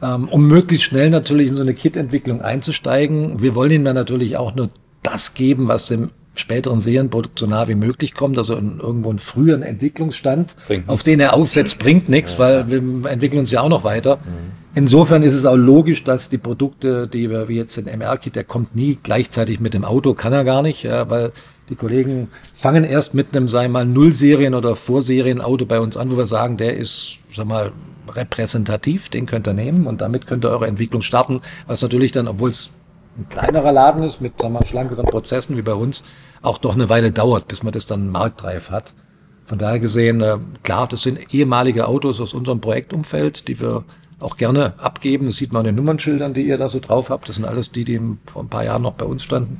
Ähm, um möglichst schnell natürlich in so eine Kit-Entwicklung einzusteigen. Wir wollen ihm dann natürlich auch nur das geben, was dem späteren Serienprodukt so nah wie möglich kommt, also in, irgendwo einen früheren Entwicklungsstand, auf den er aufsetzt, bringt nichts, weil wir entwickeln uns ja auch noch weiter. Mhm. Insofern ist es auch logisch, dass die Produkte, die wir wie jetzt den MR-Kit, der kommt nie gleichzeitig mit dem Auto, kann er gar nicht, ja, weil die Kollegen fangen erst mit einem, sei mal, Nullserien- oder Vorserien-Auto bei uns an, wo wir sagen, der ist, sag mal, repräsentativ, den könnt ihr nehmen und damit könnt ihr eure Entwicklung starten, was natürlich dann, obwohl es ein kleinerer Laden ist mit sagen wir, schlankeren Prozessen wie bei uns, auch doch eine Weile dauert, bis man das dann marktreif hat. Von daher gesehen, äh, klar, das sind ehemalige Autos aus unserem Projektumfeld, die wir auch gerne abgeben. Das sieht man an den Nummernschildern, die ihr da so drauf habt. Das sind alles die, die vor ein paar Jahren noch bei uns standen.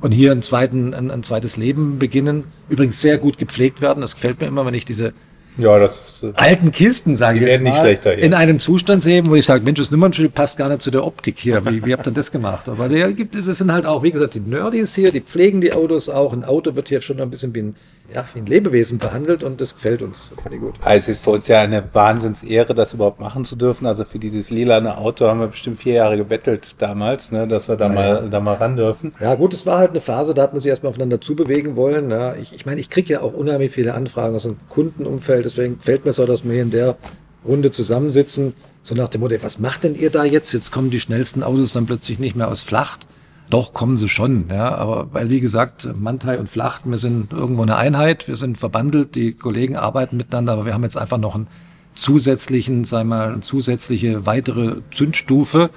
Und hier ein, zweiten, ein, ein zweites Leben beginnen. Übrigens sehr gut gepflegt werden. Das gefällt mir immer, wenn ich diese ja, das ist, äh, alten Kisten, sage ich jetzt mal, schlechter hier. in einem Zustand sehen, wo ich sage, Mensch, das Nummernschild passt gar nicht zu der Optik hier. Wie, wie habt ihr das gemacht? Aber der gibt es, es sind halt auch, wie gesagt, die Nerdys hier, die pflegen die Autos auch. Ein Auto wird hier schon ein bisschen wie ein, ja, wie ein Lebewesen behandelt und das gefällt uns. Das ich gut. Also es ist für uns ja eine Wahnsinnsehre, das überhaupt machen zu dürfen. Also für dieses lilane Auto haben wir bestimmt vier Jahre gebettelt damals, ne, dass wir da naja. mal da mal ran dürfen. Ja gut, es war halt eine Phase, da hat man sich erstmal aufeinander zubewegen wollen. Ja. Ich, ich meine, ich kriege ja auch unheimlich viele Anfragen aus dem Kundenumfeld, deswegen fällt mir so dass wir hier in der Runde zusammensitzen, so nach dem Motto, was macht denn ihr da jetzt? Jetzt kommen die schnellsten Autos dann plötzlich nicht mehr aus Flacht. Doch, kommen sie schon, ja, aber weil, wie gesagt, Mantai und Flacht, wir sind irgendwo eine Einheit, wir sind verbandelt, die Kollegen arbeiten miteinander, aber wir haben jetzt einfach noch einen zusätzlichen, sagen wir mal, eine zusätzliche weitere Zündstufe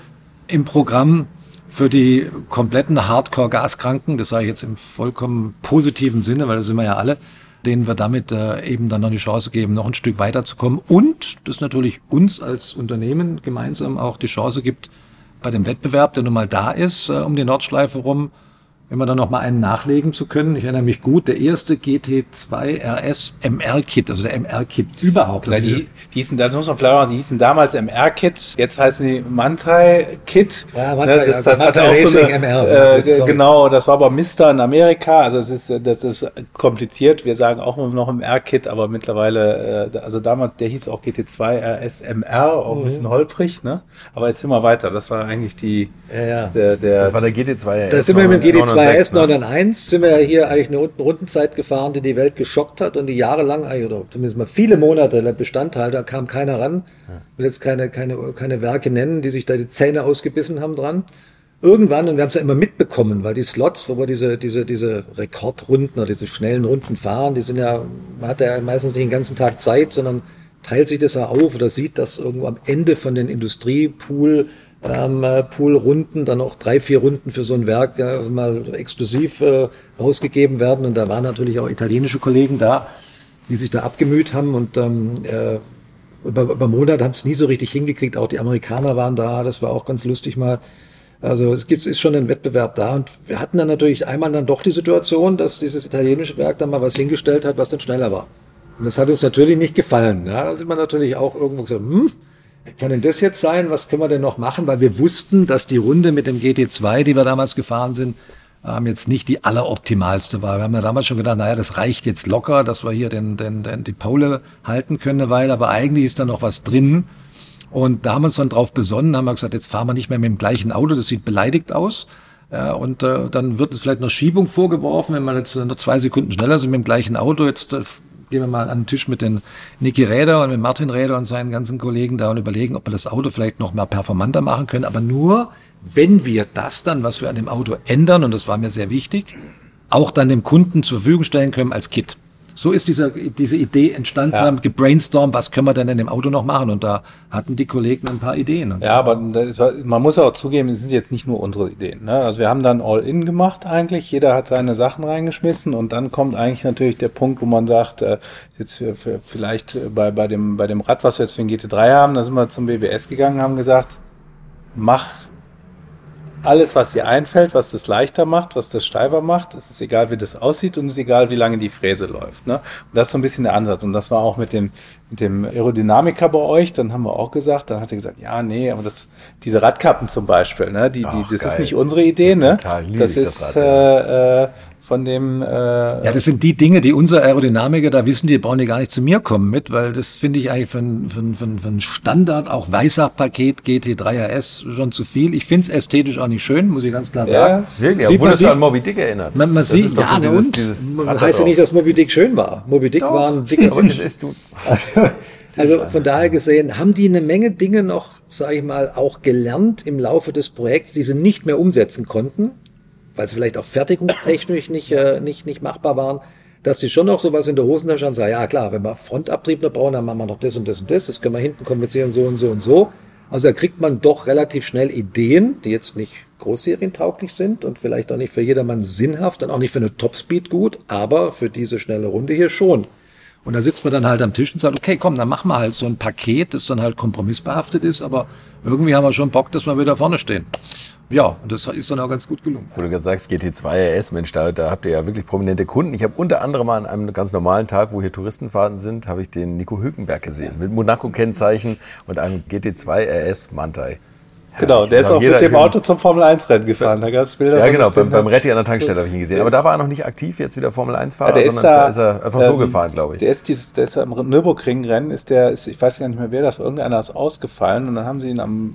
im Programm für die kompletten Hardcore-Gaskranken, das sage ich jetzt im vollkommen positiven Sinne, weil das sind wir ja alle, denen wir damit äh, eben dann noch die Chance geben, noch ein Stück weiterzukommen. Und das natürlich uns als Unternehmen gemeinsam auch die Chance gibt, bei dem Wettbewerb, der nun mal da ist, äh, um die Nordschleife rum, immer dann noch mal einen nachlegen zu können. Ich erinnere mich gut, der erste GT2 RS MR-Kit, also der MR-Kit überhaupt. Also die, die hießen, das muss man vielleicht machen, die hießen damals MR-Kit, jetzt heißen die Mantai-Kit. Ja, Mantai, ne, das, das ja, Mantai Racing so eine, MR. Äh, genau, das war aber Mister in Amerika, also es ist, das ist kompliziert. Wir sagen auch immer noch MR-Kit, aber mittlerweile, äh, also damals, der hieß auch GT2 RS MR, auch mhm. ein bisschen holprig, ne? Aber jetzt immer weiter, das war eigentlich die, ja, ja. Der, der, das war der GT2 RS. Das sind wir mit dem GT2 bei S901 sind wir ja hier eigentlich eine Rundenzeit gefahren, die die Welt geschockt hat und die jahrelang, oder zumindest mal viele Monate Bestandteil, da kam keiner ran. Ich will jetzt keine, keine, keine Werke nennen, die sich da die Zähne ausgebissen haben dran. Irgendwann, und wir haben es ja immer mitbekommen, weil die Slots, wo wir diese, diese, diese Rekordrunden oder diese schnellen Runden fahren, die sind ja, man hat ja meistens nicht den ganzen Tag Zeit, sondern teilt sich das ja auf oder sieht, dass irgendwo am Ende von den Industriepool ähm, Poolrunden, dann auch drei, vier Runden für so ein Werk äh, mal exklusiv äh, rausgegeben werden. Und da waren natürlich auch italienische Kollegen da, die sich da abgemüht haben und ähm, äh, über, über Monat haben es nie so richtig hingekriegt. Auch die Amerikaner waren da, das war auch ganz lustig mal. Also es gibt, ist schon ein Wettbewerb da und wir hatten dann natürlich einmal dann doch die Situation, dass dieses italienische Werk dann mal was hingestellt hat, was dann schneller war. Und das hat uns natürlich nicht gefallen. Ja, da sind wir natürlich auch irgendwo gesagt, hm, kann denn das jetzt sein? Was können wir denn noch machen? Weil wir wussten, dass die Runde mit dem GT2, die wir damals gefahren sind, ähm, jetzt nicht die alleroptimalste war. Wir haben ja damals schon gedacht, naja, das reicht jetzt locker, dass wir hier den, den, den, die Pole halten können Weile, aber eigentlich ist da noch was drin. Und da haben wir uns dann drauf besonnen, haben wir gesagt, jetzt fahren wir nicht mehr mit dem gleichen Auto, das sieht beleidigt aus. Ja, und äh, dann wird es vielleicht noch Schiebung vorgeworfen, wenn man jetzt noch zwei Sekunden schneller sind mit dem gleichen Auto. Jetzt äh, gehen wir mal an den Tisch mit den Niki Räder und mit Martin Räder und seinen ganzen Kollegen da und überlegen, ob wir das Auto vielleicht noch mal performanter machen können. Aber nur, wenn wir das dann, was wir an dem Auto ändern, und das war mir sehr wichtig, auch dann dem Kunden zur Verfügung stellen können als Kit. So ist diese, diese Idee entstanden, Ja. haben gebrainstormt, was können wir denn in dem Auto noch machen? Und da hatten die Kollegen ein paar Ideen. Ja, aber man muss auch zugeben, es sind jetzt nicht nur unsere Ideen. Ne? Also wir haben dann All-In gemacht eigentlich. Jeder hat seine Sachen reingeschmissen und dann kommt eigentlich natürlich der Punkt, wo man sagt, äh, jetzt vielleicht bei, bei, dem, bei dem Rad, was wir jetzt für den GT3 haben, da sind wir zum BBS gegangen, haben gesagt, mach alles, was dir einfällt, was das leichter macht, was das steifer macht. Es ist egal, wie das aussieht und es ist egal, wie lange die Fräse läuft. Ne? Und das ist so ein bisschen der Ansatz. Und das war auch mit dem, mit dem Aerodynamiker bei euch. Dann haben wir auch gesagt, dann hat er gesagt, ja, nee, aber das, diese Radkappen zum Beispiel, ne? die, die, Ach, das ist geil. nicht unsere Idee. Ne? Das ich das ist Rad, äh, äh, von dem. Äh, Ja, das sind die Dinge, die unser Aerodynamiker, da wissen die, brauchen die gar nicht zu mir kommen mit, weil das finde ich eigentlich für ein, für für für ein Standard, auch Weissach-Paket GT3 RS schon zu viel. Ich finde es ästhetisch auch nicht schön, muss ich ganz klar Ja, sagen. Wirklich, Sieht obwohl man sieht- an Moby Dick erinnert. Man, man sieht, doch ja, so dieses- und? dieses heißt ja drauf. nicht, dass Moby Dick schön war. Moby Dick war ein dicker Fisch. ist du. [laughs] Also von daher gesehen, haben die eine Menge Dinge noch, sage ich mal, auch gelernt im Laufe des Projekts, die sie nicht mehr umsetzen konnten, weil sie vielleicht auch fertigungstechnisch nicht, äh, nicht, nicht machbar waren, dass sie schon noch sowas in der Hosentasche haben, sagen, ja klar, wenn wir Frontabtrieb noch brauchen, dann machen wir noch das und das und das, das können wir hinten kompensieren, so und so und so. Also da kriegt man doch relativ schnell Ideen, die jetzt nicht großserientauglich sind und vielleicht auch nicht für jedermann sinnhaft und auch nicht für eine Topspeed gut, aber für diese schnelle Runde hier schon. Und da sitzt man dann halt am Tisch und sagt, okay, komm, dann machen wir halt so ein Paket, das dann halt kompromissbehaftet ist, aber irgendwie haben wir schon Bock, dass wir wieder vorne stehen. Ja, und das ist dann auch ganz gut gelungen. Wo du gerade sagst, GT2 RS, Mensch, da, da habt ihr ja wirklich prominente Kunden. Ich habe unter anderem an einem ganz normalen Tag, wo hier Touristenfahrten sind, habe ich den Nico Hülkenberg gesehen. Mit Monaco-Kennzeichen und einem GT2 RS Mantai. Genau, der ist auch mit dem Auto zum Formel-1-Rennen gefahren. Da gab es Bilder. Ja, von genau, beim, beim Retti an der Tankstelle habe ich ihn gesehen. Aber da war er noch nicht aktiv, jetzt wieder Formel 1-Fahrer, Ja, sondern da, da, ist er einfach so ähm, gefahren, glaube ich. Der ist, dieses, der ist am Nürburgring-Rennen, ist der, ist, ich weiß gar nicht mehr wer das war, irgendeiner ist ausgefallen und dann haben sie ihn am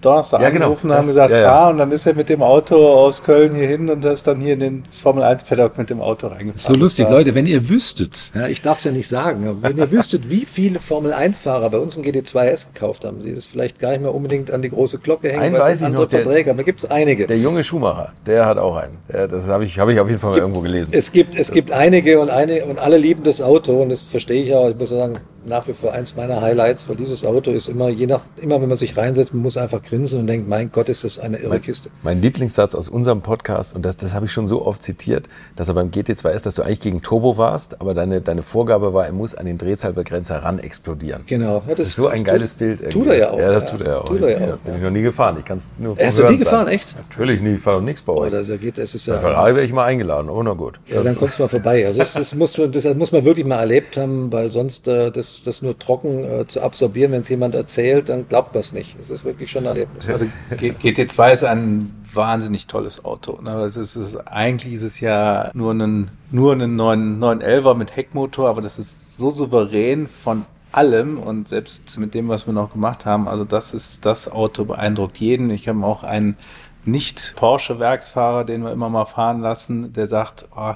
Donnerstag Ja, genau, angerufen und haben gesagt, ja, ja. fahr und dann ist er mit dem Auto aus Köln hier hin und ist dann hier in den Formel 1 Paddock mit dem Auto reingefahren. So lustig, Leute, wenn ihr wüsstet, ja, ich darf es ja nicht sagen, wenn ihr wüsstet, wie viele Formel-1-Fahrer bei uns ein GT2S gekauft haben, die das vielleicht gar nicht mehr unbedingt an die große Glocke hängen, Einen weil es andere noch, der- Verträge, aber da gibt es einige. Der junge Schumacher, der hat auch einen. Der, das habe ich, hab ich auf jeden Fall mal irgendwo gelesen. Es gibt, es gibt einige und eine und alle lieben das Auto und das verstehe ich auch. Ich muss sagen, nach wie vor eins meiner Highlights, weil dieses Auto ist immer, je nach, immer wenn man sich reinsetzt, man muss einfach grinsen und denkt, mein Gott, ist das eine irre Kiste. Mein Lieblingssatz aus unserem Podcast, und das, das habe ich schon so oft zitiert, dass er beim GT2S, dass du eigentlich gegen Turbo warst, aber deine, deine Vorgabe war, er muss an den Drehzahlbegrenzer ran explodieren. Genau. Ja, Das ist so ein geiles Bild. Tut er ja auch. Ja, das tut er auch. Tut er ja auch, Bin ja. ich noch nie gefahren. Ich kann es nur Hast du nie gefahren, sagen. echt? Natürlich nie. Ich fahre noch nichts bei Oh, euch. das geht, das ist Bei ja. Ferrari wäre ich mal eingeladen. Oh, na gut. Ja, dann kommst du mal vorbei. Also das, das, muss, man- das muss man wirklich mal erlebt haben, weil sonst äh, das, das nur trocken äh, zu absorbieren, wenn es jemand erzählt, dann glaubt man es nicht. Es ist wirklich schon ein Erlebnis. Also G- GT2 ist ein wahnsinnig tolles Auto. Ne? Es ist, es ist, eigentlich ist es ja nur ein, nur ein 9, 911er mit Heckmotor, aber das ist so souverän von allem und selbst mit dem, was wir noch gemacht haben, also das ist das Auto beeindruckt jeden. Ich habe auch einen nicht Porsche Werksfahrer, den wir immer mal fahren lassen, der sagt, oh,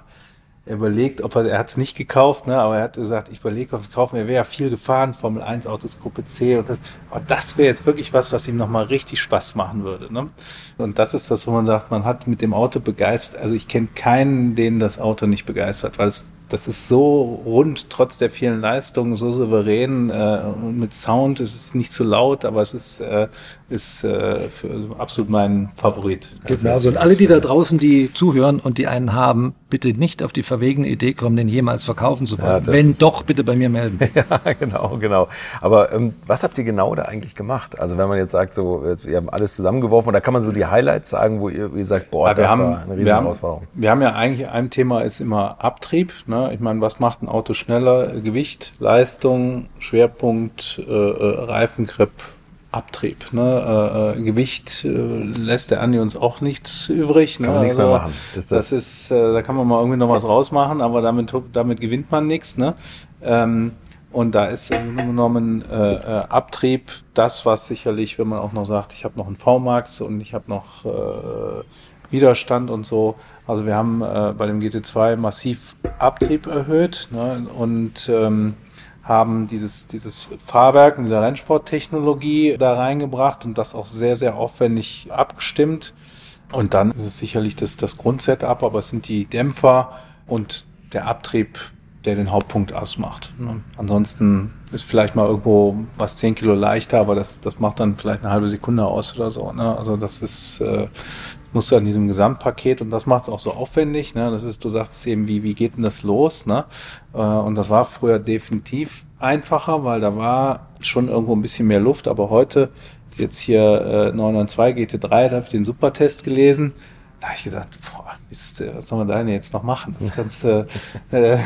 er überlegt, ob er, er hat es nicht gekauft, ne, aber er hat gesagt, ich überlege, ob ich es kaufen. Er wäre ja viel gefahren, Formel 1 Autos, Gruppe C und das, aber das wäre jetzt wirklich was, was ihm nochmal richtig Spaß machen würde. Ne? Und das ist das, wo man sagt, man hat mit dem Auto begeistert, also ich kenne keinen, den das Auto nicht begeistert, weil es das ist so rund, trotz der vielen Leistungen, so souverän äh, mit Sound. Es ist nicht zu laut, aber es ist, äh, ist äh, für, also absolut mein Favorit. Mir also. Und alle, die da draußen, die zuhören und die einen haben, bitte nicht auf die verwegene Idee kommen, den jemals verkaufen zu Ja, wollen. das Wenn doch, bitte bei mir melden. [laughs] Ja, genau, genau. Aber ähm, was habt ihr genau da eigentlich gemacht? Also wenn man jetzt sagt, so, ihr habt alles zusammengeworfen, und da kann man so die Highlights sagen, wo ihr, wo ihr sagt, boah, Ja, das wir, haben, war eine riesen wir, haben, Herausforderung. wir haben ja eigentlich ein Thema ist immer Abtrieb. Ne? Ich meine, was macht ein Auto schneller? Gewicht, Leistung, Schwerpunkt, äh, äh, Reifengrip, Abtrieb. Ne? Äh, äh, Gewicht äh, lässt der Andi uns auch nichts übrig. Kann ne? man nichts mehr machen. Ist das, das- ist, äh, da kann man mal irgendwie noch was rausmachen, aber damit, damit gewinnt man nichts. Ne? Ähm, und da ist im Grunde genommen äh, äh, Abtrieb das, was sicherlich, wenn man auch noch sagt, ich habe noch einen V-Max und ich habe noch Widerstand und so. Also wir haben bei dem GT2 massiv Abtrieb erhöht ne, und ähm, haben dieses, dieses Fahrwerk und diese Rennsporttechnologie da reingebracht und das auch sehr, sehr aufwendig abgestimmt. Und dann ist es sicherlich das, das Grundsetup, aber es sind die Dämpfer und der Abtrieb, der den Hauptpunkt ausmacht. Ne? Ansonsten ist vielleicht mal irgendwo was 10 Kilo leichter, aber das, das macht dann vielleicht eine halbe Sekunde aus oder so. Ne? Also das ist, äh, musst du an diesem Gesamtpaket und das macht es auch so aufwendig. Ne? Das ist, du sagst eben, wie, wie geht denn das los? Ne? Äh, und das war früher definitiv einfacher, weil da war schon irgendwo ein bisschen mehr Luft, aber heute jetzt hier äh, 992 GT3, da habe ich den Supertest gelesen. Da habe ich gesagt, boah, Mist, äh, was soll man da denn jetzt noch machen? Das, Ganze, [laughs] äh,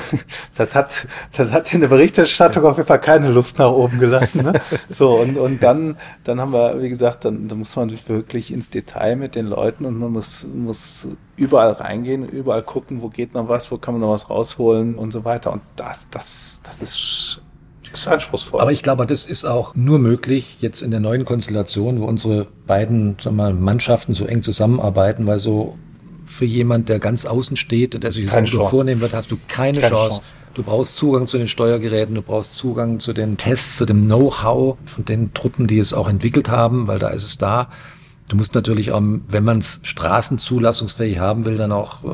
das, hat, das hat in der Berichterstattung auf jeden Fall keine Luft nach oben gelassen. Ne? So, und, und dann, dann haben wir, wie gesagt, dann, dann muss man wirklich ins Detail mit den Leuten und man muss, muss überall reingehen, überall gucken, wo geht noch was, wo kann man noch was rausholen und so weiter. Und das, das, das ist ist anspruchsvoll. Aber ich glaube, das ist auch nur möglich jetzt in der neuen Konstellation, wo unsere beiden sagen wir mal, Mannschaften so eng zusammenarbeiten, weil so für jemand, der ganz außen steht und der sich das Auto vornehmen wird, hast du keine, keine Chance. Chance. Du brauchst Zugang zu den Steuergeräten, du brauchst Zugang zu den Tests, zu dem Know-how von den Truppen, die es auch entwickelt haben, weil da ist es da. Du musst natürlich, auch, wenn man es straßenzulassungsfähig haben will, dann auch äh,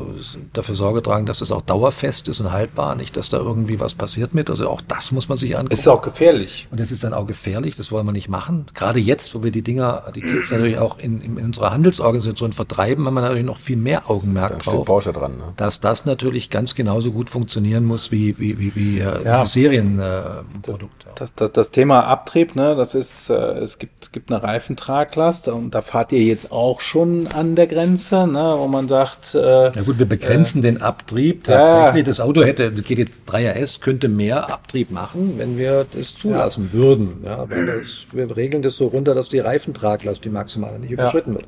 dafür Sorge tragen, dass es auch dauerfest ist und haltbar, nicht, dass da irgendwie was passiert mit. Also auch das muss man sich angucken. Ist auch gefährlich. Und das ist dann auch gefährlich, das wollen wir nicht machen. Gerade jetzt, wo wir die Dinger, die Kids natürlich auch in, in unserer Handelsorganisation vertreiben, haben wir natürlich noch viel mehr Augenmerk da drauf. Porsche dran, ne? Dass das natürlich ganz genauso gut funktionieren muss wie, wie, wie, wie äh, ja. die Serienprodukte. Äh, das, das, das, Thema Abtrieb, ne, das ist, äh, es gibt, es gibt eine Reifentraglast und da fahren wart ihr jetzt auch schon an der Grenze, ne, wo man sagt. Äh, ja gut, wir begrenzen äh, den Abtrieb tatsächlich. Ja. Das Auto hätte, das geht jetzt 3RS, könnte mehr Abtrieb machen, wenn wir das zulassen ja. würden. Ja, [clears throat] das, wir regeln das so runter, dass die Reifentraglast, die maximale, nicht überschritten wird.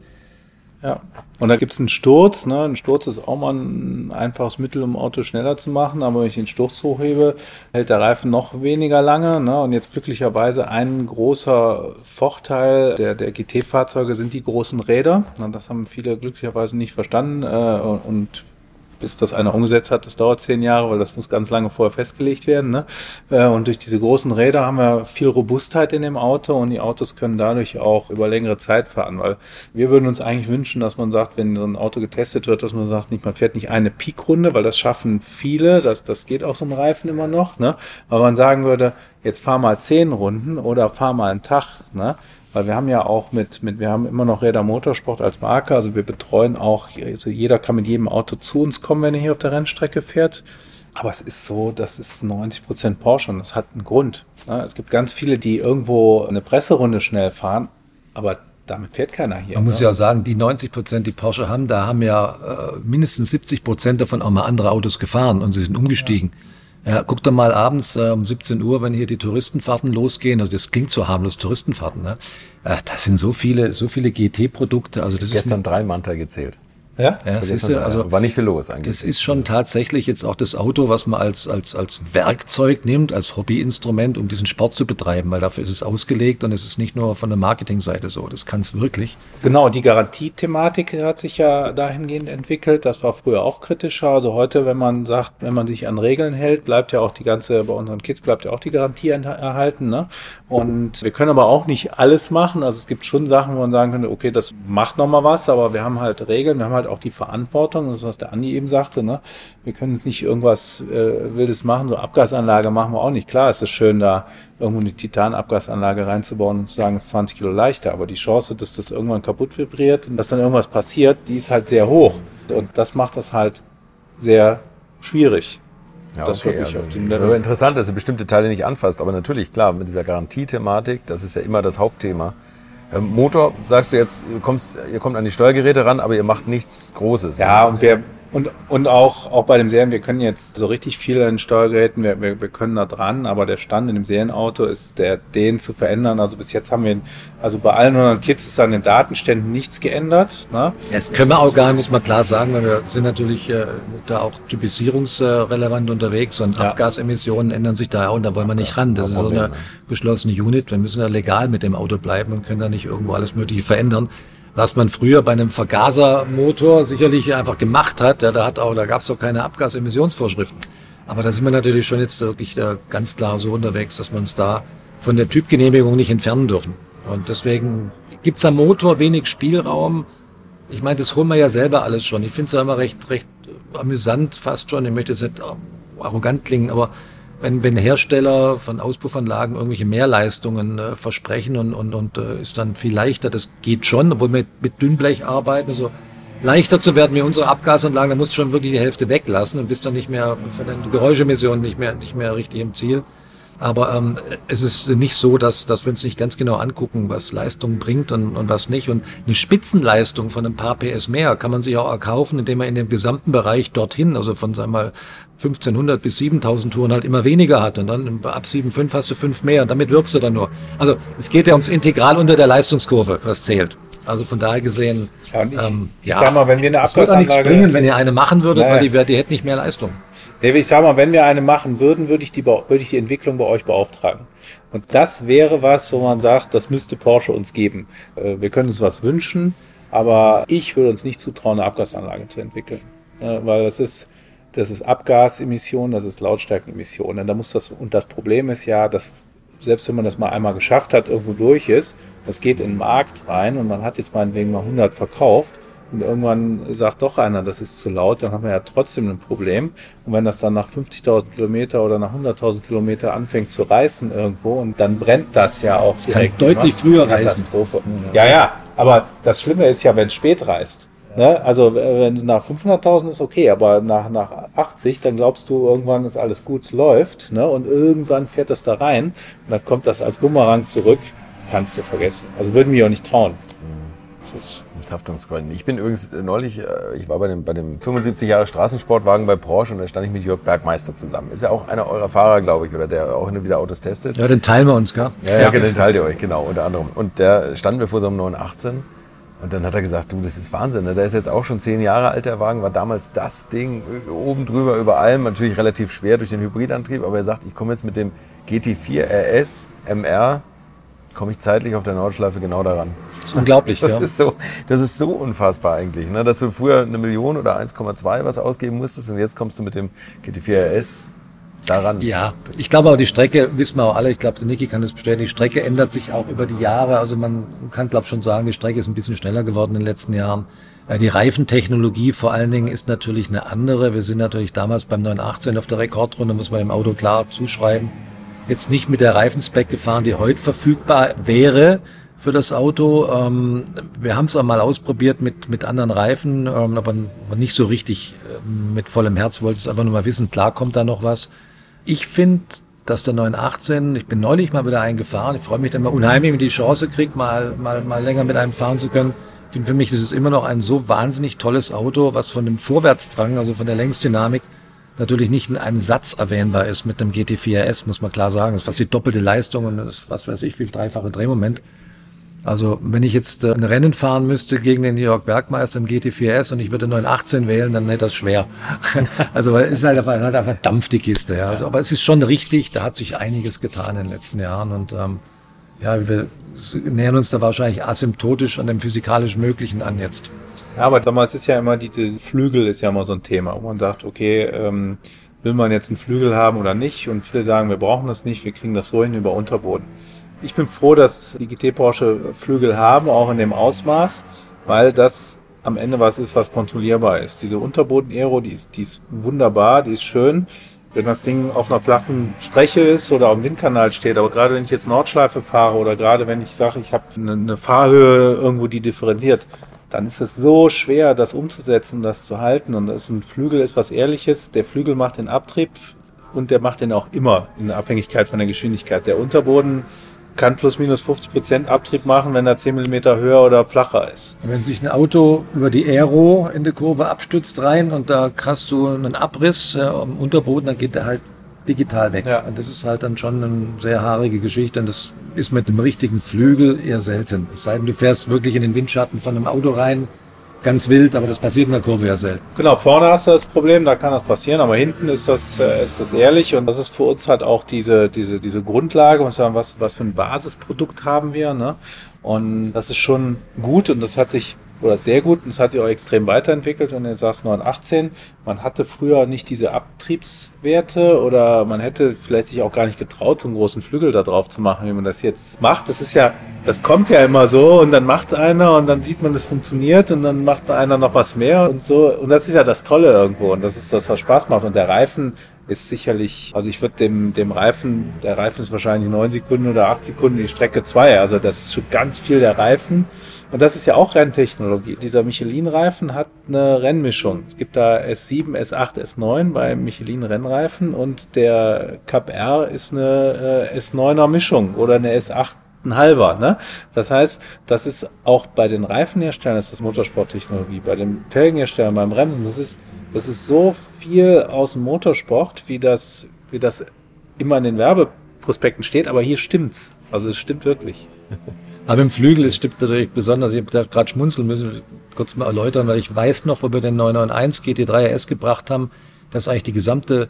Ja. Und da gibt es einen Sturz. Ne? Ein Sturz ist auch mal ein einfaches Mittel, um Auto schneller zu machen. Aber wenn ich den Sturz hochhebe, hält der Reifen noch weniger lange. Ne? Und jetzt glücklicherweise ein großer Vorteil der, der GT-Fahrzeuge sind die großen Räder. Das haben viele glücklicherweise nicht verstanden. Äh, und bis das einer umgesetzt hat, das dauert zehn Jahre, weil das muss ganz lange vorher festgelegt werden. Ne? Äh, und durch diese großen Räder haben wir viel Robustheit in dem Auto und die Autos können dadurch auch über längere Zeit fahren, weil wir würden uns eigentlich wünschen, dass man sagt, wenn so ein Auto getestet wird, dass man sagt, nicht, man fährt nicht eine Peak-Runde, weil das schaffen viele, das, das geht auch so einem Reifen immer noch, ne? aber man sagen würde, jetzt fahr mal zehn Runden oder fahr mal einen Tag, ne? Weil wir haben ja auch mit, mit wir haben immer noch Räder Motorsport als Marke, also wir betreuen auch, also jeder kann mit jedem Auto zu uns kommen, wenn er hier auf der Rennstrecke fährt. Aber es ist so, das ist 90 Prozent Porsche und das hat einen Grund. Es gibt ganz viele, die irgendwo eine Presserunde schnell fahren, aber damit fährt keiner hier. Man muss ne? ja sagen, die 90 Prozent, die Porsche haben, da haben ja äh, mindestens 70 Prozent davon auch mal andere Autos gefahren und sie sind umgestiegen. Ja. Ja, guck doch mal abends äh, um 17 Uhr, wenn hier die Touristenfahrten losgehen. Also das klingt so harmlos, Touristenfahrten. Ne? Äh, das sind so viele, so viele GT-Produkte. Also das Gestern ist drei Manta gezählt. Ja, ja das ist ja, also war nicht viel los eigentlich. Das ist schon tatsächlich jetzt auch das Auto, was man als als als Werkzeug nimmt, als Hobbyinstrument, um diesen Sport zu betreiben, weil dafür ist es ausgelegt und es ist nicht nur von der Marketingseite so. Das kann es wirklich. Genau, die Garantiethematik hat sich ja dahingehend entwickelt. Das war früher auch kritischer. Also heute, wenn man sagt, wenn man sich an Regeln hält, bleibt ja auch die ganze bei unseren Kids bleibt ja auch die Garantie erhalten. Ne? Und wir können aber auch nicht alles machen. Also es gibt schon Sachen, wo man sagen könnte, okay, das macht noch mal was, aber wir haben halt Regeln, wir haben halt halt auch die Verantwortung, das ist, was der Andi eben sagte, ne? wir können jetzt nicht irgendwas äh, Wildes machen, so Abgasanlage machen wir auch nicht. Klar ist es schön, da irgendwo eine Titanabgasanlage reinzubauen und zu sagen, es ist 20 Kilo leichter, aber die Chance, dass das irgendwann kaputt vibriert und dass dann irgendwas passiert, die ist halt sehr hoch. Und das macht das halt sehr schwierig. Ja, das okay, also, auf dem Level. Aber interessant, dass ihr bestimmte Teile nicht anfasst, aber natürlich, klar, mit dieser Garantiethematik, das ist ja immer das Hauptthema. Motor, sagst du jetzt, ihr, kommt an die Steuergeräte ran, aber ihr macht nichts Großes. Ja, ne? und wir und, und auch, auch bei dem Serien, wir können jetzt so richtig viel an Steuergeräten, wir, wir, wir können da dran, aber der Stand in dem Serienauto ist, der, den zu verändern. Also bis jetzt haben wir, also bei allen 100 Kids ist an den Datenständen nichts geändert. Ne? Das können wir auch gar nicht, muss man klar sagen, weil wir sind natürlich äh, da auch typisierungsrelevant unterwegs und ja. Abgasemissionen ändern sich da und da wollen wir nicht das ran. Das ist so eine geschlossene Unit. Wir müssen ja legal mit dem Auto bleiben und können da nicht irgendwo alles Mögliche verändern was man früher bei einem Vergasermotor sicherlich einfach gemacht hat. Ja, da hat auch, da gab es auch keine Abgasemissionsvorschriften. Aber da sind wir natürlich schon jetzt wirklich ganz klar so unterwegs, dass wir uns da von der Typgenehmigung nicht entfernen dürfen. Und deswegen gibt's am Motor wenig Spielraum, ich meine, das holen wir ja selber alles schon. Ich finde es ja immer recht, recht amüsant fast schon. Ich möchte jetzt nicht arrogant klingen, aber wenn, wenn Hersteller von Auspuffanlagen irgendwelche Mehrleistungen äh, versprechen und, und, und äh, ist dann viel leichter, das geht schon, obwohl wir mit Dünnblech arbeiten, also leichter zu werden wie unsere Abgasanlagen, da musst du schon wirklich die Hälfte weglassen und bist dann nicht mehr von den Geräuschemissionen nicht mehr, nicht mehr richtig im Ziel. Aber ähm, es ist nicht so, dass, dass wir uns nicht ganz genau angucken, was Leistung bringt und, und was nicht. Und eine Spitzenleistung von ein paar PS mehr kann man sich auch erkaufen, indem man in dem gesamten Bereich dorthin, also von sagen wir mal 1500 bis 7000 Touren halt immer weniger hat und dann ab 7,5 hast du fünf mehr und damit wirbst du dann nur. Also es geht ja ums Integral unter der Leistungskurve, was zählt. Also von daher gesehen, ja, ich, ähm, ich ja, sag mal, wenn wir eine Abgasanlage... Würde nichts bringen, wenn ihr eine machen würdet, naja. weil die, die hätte nicht mehr Leistung. Nee, ich sag mal, wenn wir eine machen würden, würde ich die, würde ich die Entwicklung bei euch beauftragen. Und das wäre was, wo man sagt, das müsste Porsche uns geben. Äh, wir können uns was wünschen, aber ich würde uns nicht zutrauen, eine Abgasanlage zu entwickeln. Weil das ist, das ist Abgasemission, das ist Lautstärkenemission. Und da muss das, und das Problem ist ja, dass selbst wenn man das mal einmal geschafft hat, irgendwo durch ist, das geht in den Markt rein und man hat jetzt meinetwegen mal 100 verkauft und irgendwann sagt doch einer, das ist zu laut, dann haben wir ja trotzdem ein Problem. Und wenn das dann nach 50.000 Kilometer oder nach 100.000 Kilometer anfängt zu reißen irgendwo und dann brennt das ja auch das direkt. Kann deutlich früher reißen. Ja, ja, aber das Schlimme ist ja, wenn es spät reißt. Ne? Also wenn nach 500.000 ist okay, aber nach, nach 80, dann glaubst du irgendwann, dass alles gut läuft ne? und irgendwann fährt das da rein und dann kommt das als Bumerang zurück. Das kannst du vergessen. Also würden wir auch nicht trauen. Haftungsgründen. Ich bin übrigens neulich, äh, ich war bei dem, bei dem 75 Jahre Straßensportwagen bei Porsche und da stand ich mit Jörg Bergmeister zusammen. Ist ja auch einer eurer Fahrer, glaube ich, oder der auch hin wieder Autos testet. Ja, den teilen wir uns, gell? Ja, ja, den teilt ihr euch, genau, unter anderem. Und der standen wir vor so einem 918 und dann hat er gesagt, du, das ist Wahnsinn. Ne? Der ist jetzt auch schon zehn Jahre alt, der Wagen, war damals das Ding oben drüber über allem. Natürlich relativ schwer durch den Hybridantrieb, aber er sagt, ich komme jetzt mit dem GT4 RS MR, komme ich zeitlich auf der Nordschleife genau daran. Das ist unglaublich, [laughs] das ja. Ist so, das ist so unfassbar eigentlich, ne? dass du früher eine Million oder 1,2 was ausgeben musstest und jetzt kommst du mit dem GT4 RS daran. Ja, ich glaube aber die Strecke, wissen wir auch alle, ich glaube, der Niki kann das bestätigen, die Strecke ändert sich auch über die Jahre. Also man kann, glaube ich, schon sagen, die Strecke ist ein bisschen schneller geworden in den letzten Jahren. Äh, die Reifentechnologie vor allen Dingen ist natürlich eine andere. Wir sind natürlich damals beim 918 auf der Rekordrunde, muss man dem Auto klar zuschreiben. Jetzt nicht mit der Reifenspec gefahren, die heute verfügbar wäre für das Auto. Ähm, wir haben es auch mal ausprobiert mit, mit anderen Reifen, ähm, aber nicht so richtig äh, mit vollem Herz. Wollte es einfach nur mal wissen, klar kommt da noch was. Ich finde, dass der 918, ich bin neulich mal wieder eingefahren, ich freue mich dann mal unheimlich, wenn ich die Chance kriege, mal, mal, mal länger mit einem fahren zu können. Ich finde, für mich ist es immer noch ein so wahnsinnig tolles Auto, was von dem Vorwärtsdrang, also von der Längsdynamik, natürlich nicht in einem Satz erwähnbar ist mit dem GT4 RS, muss man klar sagen. Das ist fast die doppelte Leistung und das, was weiß ich, wie dreifache Drehmoment. Also wenn ich jetzt äh, ein Rennen fahren müsste gegen den New York Bergmeister im GT4S und ich würde 918 wählen, dann hätte das schwer. [laughs] also es ist halt einfach, halt einfach Dampf die Kiste. Ja. Also, aber es ist schon richtig, da hat sich einiges getan in den letzten Jahren und ähm, ja, wir nähern uns da wahrscheinlich asymptotisch an dem physikalisch Möglichen an jetzt. Ja, aber damals ist ja immer diese Flügel ist ja immer so ein Thema, wo man sagt, okay, ähm, will man jetzt einen Flügel haben oder nicht? Und viele sagen, wir brauchen das nicht, wir kriegen das so hin über Unterboden. Ich bin froh, dass die GT Porsche Flügel haben, auch in dem Ausmaß, weil das am Ende was ist, was kontrollierbar ist. Diese Unterboden-Aero, die ist, die ist wunderbar, die ist schön. Wenn das Ding auf einer flachen Strecke ist oder auf dem Windkanal steht, aber gerade wenn ich jetzt Nordschleife fahre oder gerade wenn ich sage, ich habe eine, Fahrhöhe irgendwo, die differenziert, dann ist es so schwer, das umzusetzen, das zu halten. Und das ein Flügel ist was Ehrliches. Der Flügel macht den Abtrieb und der macht den auch immer in Abhängigkeit von der Geschwindigkeit. Der Unterboden kann plus minus 50 Prozent Abtrieb machen, wenn er 10 Millimeter höher oder flacher ist. Wenn sich ein Auto über die Aero in der Kurve abstützt rein und da hast du einen Abriss ja, am Unterboden, dann geht der halt digital weg. Ja. Und das ist halt dann schon eine sehr haarige Geschichte und das ist mit dem richtigen Flügel eher selten. Es sei denn, du fährst wirklich in den Windschatten von einem Auto rein, ganz wild, aber das passiert in der Kurve ja selten. Genau, vorne hast du das Problem, da kann das passieren, aber hinten ist das, äh, ist das ehrlich und das ist für uns halt auch diese, diese, diese Grundlage und sagen, was, was für ein Basisprodukt haben wir, ne? Und das ist schon gut und das hat sich oder sehr gut und es hat sich auch extrem weiterentwickelt und er saß 918. Man hatte früher nicht diese Abtriebswerte oder man hätte vielleicht sich auch gar nicht getraut, so einen großen Flügel da drauf zu machen, wie man das jetzt macht. Das ist ja, das kommt ja immer so und dann macht einer und dann sieht man, das funktioniert und dann macht einer noch was mehr und so. Und das ist ja das Tolle irgendwo und das ist das, was Spaß macht. Und der Reifen ist sicherlich, also ich würde dem, dem Reifen, der Reifen ist wahrscheinlich neun Sekunden oder acht Sekunden, die Strecke zwei. Also das ist schon ganz viel der Reifen. Und das ist ja auch Renntechnologie. Dieser Michelin-Reifen hat eine Rennmischung. Es gibt da S7, S8, S9 bei Michelin-Rennreifen und der Cup R ist eine äh, S9er Mischung oder eine S8 ein halber. Ne? Das heißt, das ist auch bei den Reifenherstellern, das ist Motorsporttechnologie, bei den Felgenherstellern, beim Bremsen, das ist, das ist so viel aus dem Motorsport, wie das, wie das immer in den Werbeprospekten steht, aber hier stimmt's. Also es stimmt wirklich. [laughs] Aber im Flügel, es stimmt natürlich besonders, ich habe da gerade schmunzeln müssen, kurz mal erläutern, weil ich weiß noch, wo wir den 991 GT3 RS gebracht haben, dass eigentlich die gesamte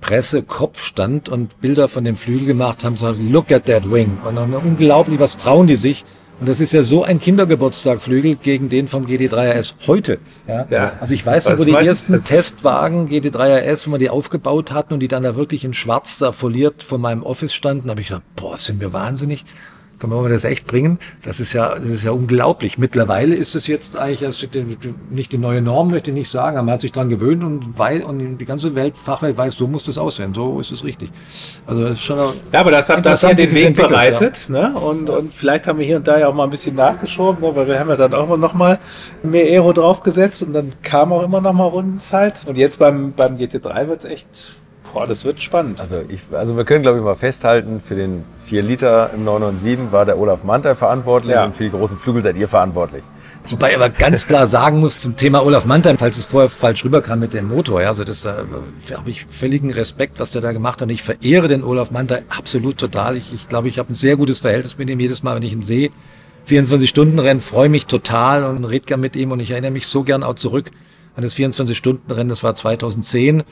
Presse Kopf stand und Bilder von dem Flügel gemacht haben, so look at that wing. Und dann unglaublich, was trauen die sich? Und das ist ja so ein Kindergeburtstagflügel gegen den vom GT3 RS heute. Ja? ja. Also ich weiß noch, wo die ersten Testwagen GT3 RS, wo wir die aufgebaut hatten und die dann da wirklich in schwarz da foliert vor meinem Office standen, habe ich gedacht, boah, sind wir wahnsinnig können wir das echt bringen? Das ist ja, das ist ja unglaublich. Mittlerweile ist es jetzt eigentlich also nicht die neue Norm, möchte ich nicht sagen, aber man hat sich daran gewöhnt und weil, und die ganze Welt, Fachwelt weiß, so muss das aussehen, so ist es richtig. Also, das ist schon Ja, aber das hat das hier den Weg bereitet, ja. ne? Und, und vielleicht haben wir hier und da ja auch mal ein bisschen nachgeschoben, ne? weil wir haben ja dann auch noch mal mehr Aero draufgesetzt und dann kam auch immer noch mal Rundenzeit. Und jetzt beim, beim GT3 wird es echt Boah, das wird spannend. Also, ich, also wir können, glaube ich, mal festhalten, für den 4 Liter im 997 war der Olaf Mantei verantwortlich ja. und für die großen Flügel seid ihr verantwortlich. Wobei ich aber ganz klar sagen muss zum Thema Olaf Mantei, falls es vorher falsch rüberkam mit dem Motor, ja, also das da äh, habe ich völligen Respekt, was der da gemacht hat. Und ich verehre den Olaf Mantei absolut total. Ich, ich glaube, ich habe ein sehr gutes Verhältnis mit ihm jedes Mal, wenn ich ihn sehe. 24-Stunden-Rennen, freue mich total und rede gern mit ihm und ich erinnere mich so gern auch zurück an das 24-Stunden-Rennen, das war 2010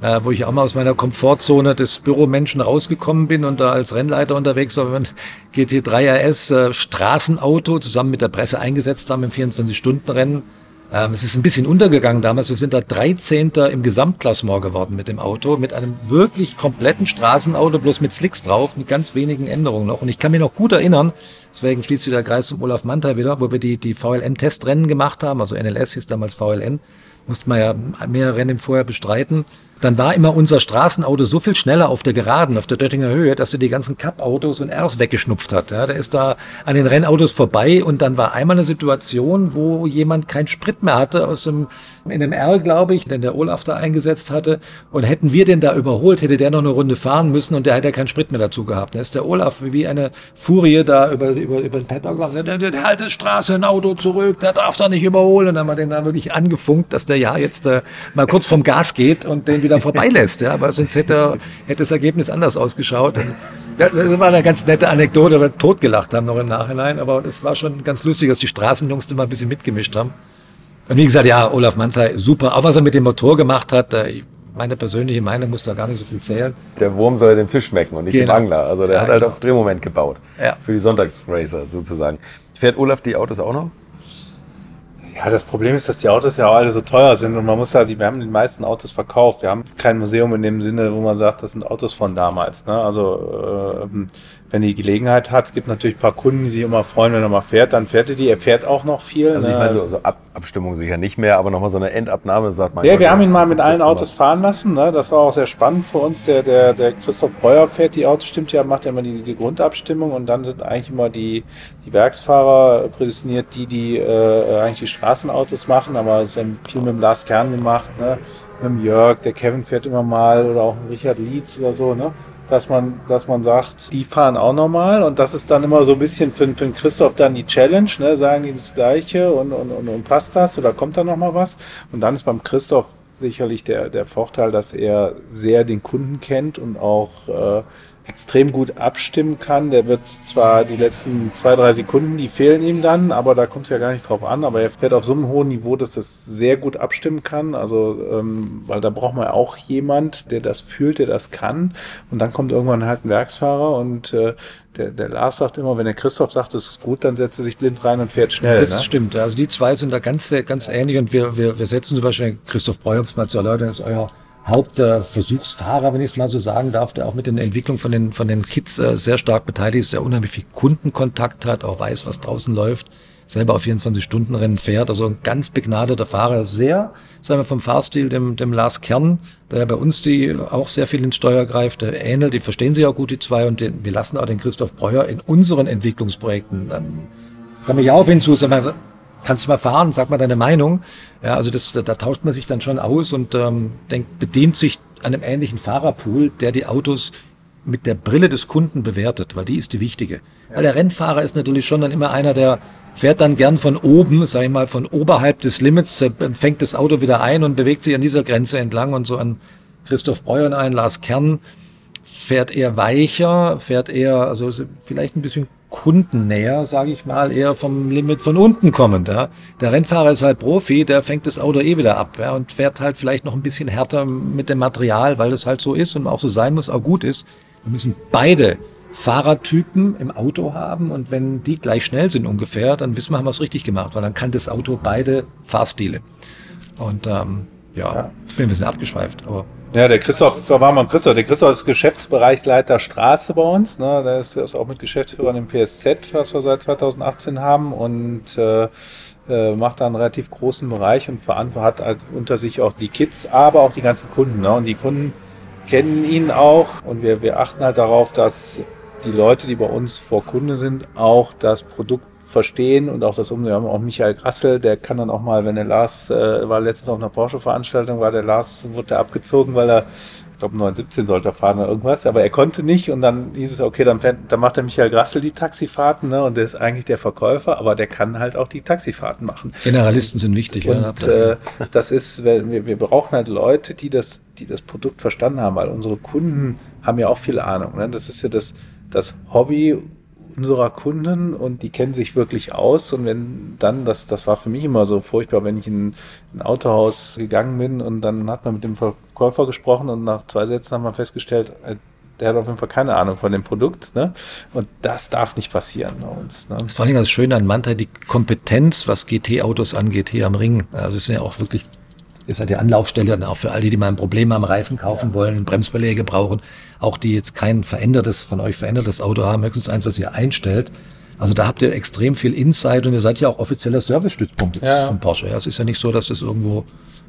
äh, wo ich auch mal aus meiner Komfortzone des Büromenschen rausgekommen bin und da als Rennleiter unterwegs war, wenn GT3 [laughs] RS äh, Straßenauto zusammen mit der Presse eingesetzt haben im 24-Stunden-Rennen. Ähm, es ist ein bisschen untergegangen damals. Wir sind da 13. im Gesamtklassement geworden mit dem Auto, mit einem wirklich kompletten Straßenauto, bloß mit Slicks drauf, mit ganz wenigen Änderungen noch. Und ich kann mich noch gut erinnern, deswegen schließt sich der Kreis zum Olaf Mantei wieder, wo wir die, die VLN-Testrennen gemacht haben, also NLS hieß damals VLN, musste man ja mehrere Rennen vorher bestreiten dann war immer unser Straßenauto so viel schneller auf der Geraden, auf der Döttinger Höhe, dass er die ganzen Cup-Autos und Rs weggeschnupft hat. Ja, der ist da an den Rennautos vorbei und dann war einmal eine Situation, wo jemand keinen Sprit mehr hatte aus dem, in dem R, glaube ich, den der Olaf da eingesetzt hatte. Und hätten wir den da überholt, hätte der noch eine Runde fahren müssen und der hätte keinen Sprit mehr dazu gehabt. Da ist der Olaf wie eine Furie da über, über, über den Paddock gelaufen. Der, der, der halte Straße, ein Auto zurück, der darf da nicht überholen. Und dann haben wir den da wirklich angefunkt, dass der ja jetzt äh, mal kurz vom Gas geht und den wieder vorbeilässt. Ja, aber sonst hätte, hätte das Ergebnis anders ausgeschaut. Das war eine ganz nette Anekdote, weil wir totgelacht haben noch im Nachhinein. Aber es war schon ganz lustig, dass die Straßenjungs mal ein bisschen mitgemischt haben. Und wie gesagt, ja, Olaf Mantei, super. Auch was er mit dem Motor gemacht hat, meine persönliche Meinung muss da gar nicht so viel zählen. Der Wurm soll den Fisch schmecken und nicht genau. dem Angler. Also der ja, hat halt genau. auf Drehmoment gebaut. Ja. Für die Sonntagsracer sozusagen. Fährt Olaf die Autos auch noch? Ja, das Problem ist, dass die Autos ja auch alle so teuer sind und man muss ja, wir haben die meisten Autos verkauft. Wir haben kein Museum in dem Sinne, wo man sagt, das sind Autos von damals. Ne? Also äh, wenn die Gelegenheit hat, es gibt natürlich ein paar Kunden, die sich immer freuen, wenn er mal fährt, dann fährt er die. Er fährt auch noch viel. Also ich ne? meine, so, so Ab Abstimmung sicher nicht mehr, aber nochmal so eine Endabnahme, sagt man. Ja, wir haben ihn mal mit allen Autos fahren lassen. Ne? Das war auch sehr spannend für uns. Der, der, der Christoph Breuer fährt die Autos, stimmt ja, macht ja immer die, die Grundabstimmung und dann sind eigentlich immer die, die Werksfahrer prädestiniert, die, die äh, eigentlich die Straßenautos machen, aber es haben viel mit dem Lars Kern gemacht, ne? mit dem Jörg, der Kevin fährt immer mal oder auch Richard Lietz oder so, ne? Dass man, dass man sagt, die fahren auch normal und das ist dann immer so ein bisschen für, für Christoph dann die Challenge, ne? sagen die das Gleiche und, und, und, und passt das oder kommt da noch mal was? Und dann ist beim Christoph sicherlich der, der Vorteil, dass er sehr den Kunden kennt und auch äh, extrem gut abstimmen kann. Der wird zwar die letzten zwei, drei Sekunden, die fehlen ihm dann, aber da kommt es ja gar nicht drauf an. Aber er fährt auf so einem hohen Niveau, dass das sehr gut abstimmen kann. Also, ähm, weil da braucht man ja auch jemand, der das fühlt, der das kann. Und dann kommt irgendwann halt ein Werksfahrer und äh, der, der Lars sagt immer, wenn der Christoph sagt, es ist gut, dann setzt er sich blind rein und fährt schnell. Das ne? stimmt. Also die zwei sind da ganz, ganz ähnlich und wir, wir, wir setzen zum Beispiel Christoph Breuer, um es mal zu erläutern, ist euer Hauptversuchsfahrer, wenn ich es mal so sagen darf, der auch mit den Entwicklungen von den, von den Kids äh, sehr stark beteiligt ist, der unheimlich viel Kundenkontakt hat, auch weiß, was draußen läuft, selber auf 24-Stunden-Rennen fährt, also ein ganz begnadeter Fahrer, sehr, sagen wir vom Fahrstil dem, dem Lars Kern, der bei uns die auch sehr viel ins Steuer greift, der ähnelt, die verstehen sich auch gut, die zwei, und den, wir lassen auch den Christoph Breuer in unseren Entwicklungsprojekten, ähm, komme ich auch hinzu, sagen wir, kannst du mal fahren, sag mal deine Meinung. Ja, also das, da, da tauscht man sich dann schon aus und ähm, denkt, bedient sich an einem ähnlichen Fahrerpool, der die Autos mit der Brille des Kunden bewertet, weil die ist die wichtige. Ja. Weil der Rennfahrer ist natürlich schon dann immer einer, der fährt dann gern von oben, sag ich mal, von oberhalb des Limits, fängt das Auto wieder ein und bewegt sich an dieser Grenze entlang und so an Christoph Breuer ein, Lars Kern fährt eher weicher, fährt eher, also vielleicht ein bisschen kundennäher, sage ich mal, eher vom Limit von unten kommend. Ja. Der Rennfahrer ist halt Profi, der fängt das Auto eh wieder ab ja, und fährt halt vielleicht noch ein bisschen härter mit dem Material, weil das halt so ist und auch so sein muss, auch gut ist. Wir müssen beide Fahrertypen im Auto haben und wenn die gleich schnell sind ungefähr, dann wissen wir, haben wir es richtig gemacht, weil dann kann das Auto beide Fahrstile. Und ähm, ja, ja. ich bin ein bisschen abgeschweift, aber ja, der Christoph, da war mal Christoph. Der Christoph ist Geschäftsbereichsleiter Straße bei uns. Ne? Der ist, ist auch mit Geschäftsführern im PSZ, was wir seit 2018 haben und äh, äh, macht da einen relativ großen Bereich und hat halt unter sich auch die Kids, aber auch die ganzen Kunden. Ne? Und die Kunden kennen ihn auch und wir, wir achten halt darauf, dass die Leute, die bei uns vor Kunde sind, auch das Produkt verstehen und auch das um. Wir haben auch Michael Grassel, der kann dann auch mal, wenn der Lars äh, war letztens auf einer Porsche-Veranstaltung, war der Lars, wurde der abgezogen, weil er, ich glaube 917 sollte er fahren oder irgendwas, aber er konnte nicht und dann hieß es, okay, dann, fährt, dann macht der Michael Grassel die Taxifahrten ne, und der ist eigentlich der Verkäufer, aber der kann halt auch die Taxifahrten machen. Generalisten sind wichtig. Und ja, äh, das ist, wir, wir brauchen halt Leute, die das, die das Produkt verstanden haben, weil unsere Kunden haben ja auch viel Ahnung. Ne? Das ist ja das, das Hobby unserer Kunden und die kennen sich wirklich aus. Und wenn dann, das, das war für mich immer so furchtbar, wenn ich in ein Autohaus gegangen bin und dann hat man mit dem Verkäufer gesprochen und nach zwei Sätzen haben wir festgestellt, äh, der hat auf jeden Fall keine Ahnung von dem Produkt. Ne? Und das darf nicht passieren bei uns. Ne? Das ist vor allem das Schöne an Manta, die Kompetenz, was GT-Autos angeht, hier am Ring. Also es sind ja auch wirklich ihr seid die Anlaufstelle dann auch für all die, die mal ein Problem am Reifen kaufen ja. wollen, Bremsbeläge brauchen, auch die jetzt kein verändertes, von euch verändertes Auto haben, höchstens eins, was ihr einstellt. Also da habt ihr extrem viel Insight und ihr seid ja auch offizieller Service-Stützpunkt jetzt ja. von Porsche. Ja, es ist ja nicht so, dass das irgendwo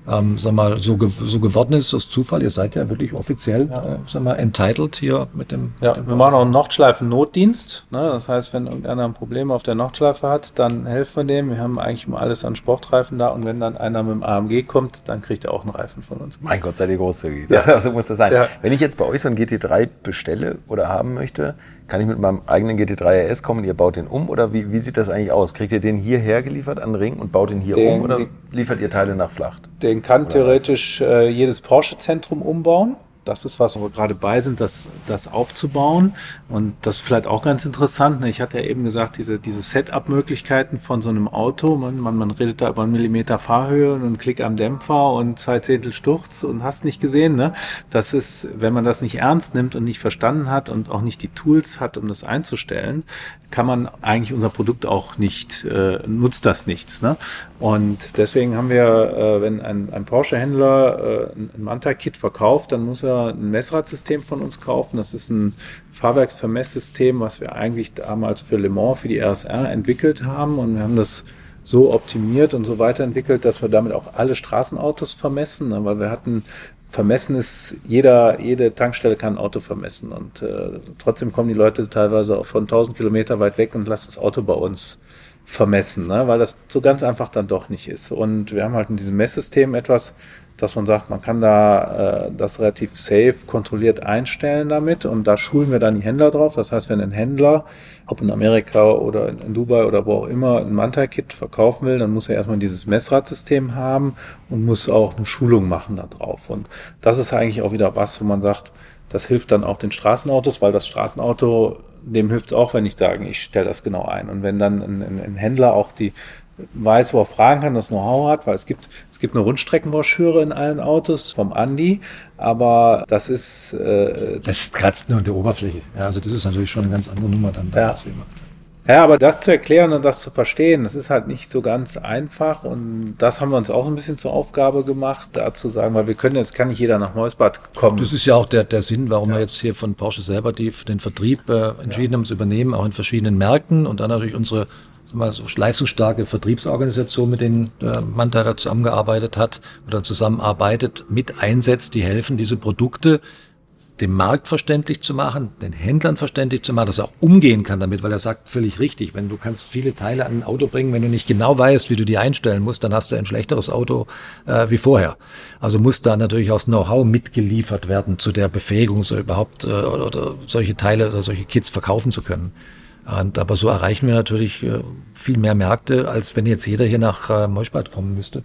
ähm, sag mal, so, ge so geworden ist aus Zufall. Ihr seid ja wirklich offiziell, ja. äh, sag mal, entitled hier mit dem. Ja, mit dem wir machen auch einen Nordschleifen-Notdienst. Ne? Das heißt, wenn irgendeiner ein Problem auf der Nordschleife hat, dann helfen wir dem. Wir haben eigentlich mal alles an Sportreifen da und wenn dann einer mit dem AMG kommt, dann kriegt er auch einen Reifen von uns. Mein Gott, seid ihr großzügig. Ja. [laughs] so muss das sein. Ja. Wenn ich jetzt bei euch so ein GT3 bestelle oder haben möchte, kann ich mit meinem eigenen GT3 RS kommen? Und ihr baut den um? Oder wie, wie sieht das eigentlich aus? Kriegt ihr den hierher geliefert an Ring und baut den hier den, um? Oder liefert ihr Teile nach Flacht? Den kann oder theoretisch äh, jedes Porsche-Zentrum umbauen das ist was, wo wir gerade bei sind, das, das aufzubauen. Und das ist vielleicht auch ganz interessant. Ne? Ich hatte ja eben gesagt, diese, diese Setup-Möglichkeiten von so einem Auto. Man, man, man redet da über einen Millimeter Fahrhöhe und einen Klick am Dämpfer und zwei Zehntel Sturz und hast nicht gesehen. Ne? Das ist, wenn man das nicht ernst nimmt und nicht verstanden hat und auch nicht die Tools hat, um das einzustellen, kann man eigentlich unser Produkt auch nicht, äh, nutzt das nichts. Ne? Und deswegen haben wir, äh, wenn ein, ein Porsche-Händler äh, ein Manta-Kit verkauft, dann muss er ein Messradsystem von uns kaufen. Das ist ein Fahrwerksvermesssystem, was wir eigentlich damals für Le Mans, für die RSR entwickelt haben. Und wir haben das so optimiert und so weiterentwickelt, dass wir damit auch alle Straßenautos vermessen, ne? weil wir hatten vermessen ist, jeder, jede Tankstelle kann ein Auto vermessen und äh, trotzdem kommen die Leute teilweise auch von 1000 Kilometer weit weg und lassen das Auto bei uns vermessen, ne? weil das so ganz einfach dann doch nicht ist. Und wir haben halt in diesem Messsystem etwas, dass man sagt, man kann da äh, das relativ safe kontrolliert einstellen damit und da schulen wir dann die Händler drauf. Das heißt, wenn ein Händler, ob in Amerika oder in, in Dubai oder wo auch immer, ein Manta-Kit verkaufen will, dann muss er erstmal dieses Messradsystem haben und muss auch eine Schulung machen da drauf. Und das ist eigentlich auch wieder was, wo man sagt, Das hilft dann auch den Straßenautos, weil das Straßenauto, dem hilft es auch, wenn ich sage, ich stelle das genau ein. Und wenn dann ein, ein, ein Händler auch die weiß, wo er fragen kann, das Know-how hat, weil es gibt, es gibt eine Rundstreckenbroschüre in allen Autos vom Andi, aber das ist... Äh, das kratzt nur an der Oberfläche. Ja, also das ist natürlich schon eine ganz andere Nummer dann. Ja. Ja, aber das zu erklären und das zu verstehen, das ist halt nicht so ganz einfach. Und das haben wir uns auch ein bisschen zur Aufgabe gemacht, da zu sagen, weil wir können, jetzt kann nicht jeder nach Neusbad kommen. Das ist ja auch der, der Sinn, warum ja. wir jetzt hier von Porsche selber die, den Vertrieb äh, entschieden ja. haben zu übernehmen, auch in verschiedenen Märkten und dann natürlich unsere mal so leistungsstarke Vertriebsorganisation, mit denen äh, Manta da zusammengearbeitet hat oder zusammenarbeitet, mit einsetzt, die helfen, diese Produkte dem Markt verständlich zu machen, den Händlern verständlich zu machen, dass er auch umgehen kann damit, weil er sagt völlig richtig, wenn du kannst viele Teile an ein Auto bringen, wenn du nicht genau weißt, wie du die einstellen musst, dann hast du ein schlechteres Auto äh, wie vorher. Also muss da natürlich auch das Know-how mitgeliefert werden zu der Befähigung, so überhaupt äh, oder solche Teile oder solche Kits verkaufen zu können. Und, aber so erreichen wir natürlich äh, viel mehr Märkte, als wenn jetzt jeder hier nach äh, Meuschbad kommen müsste.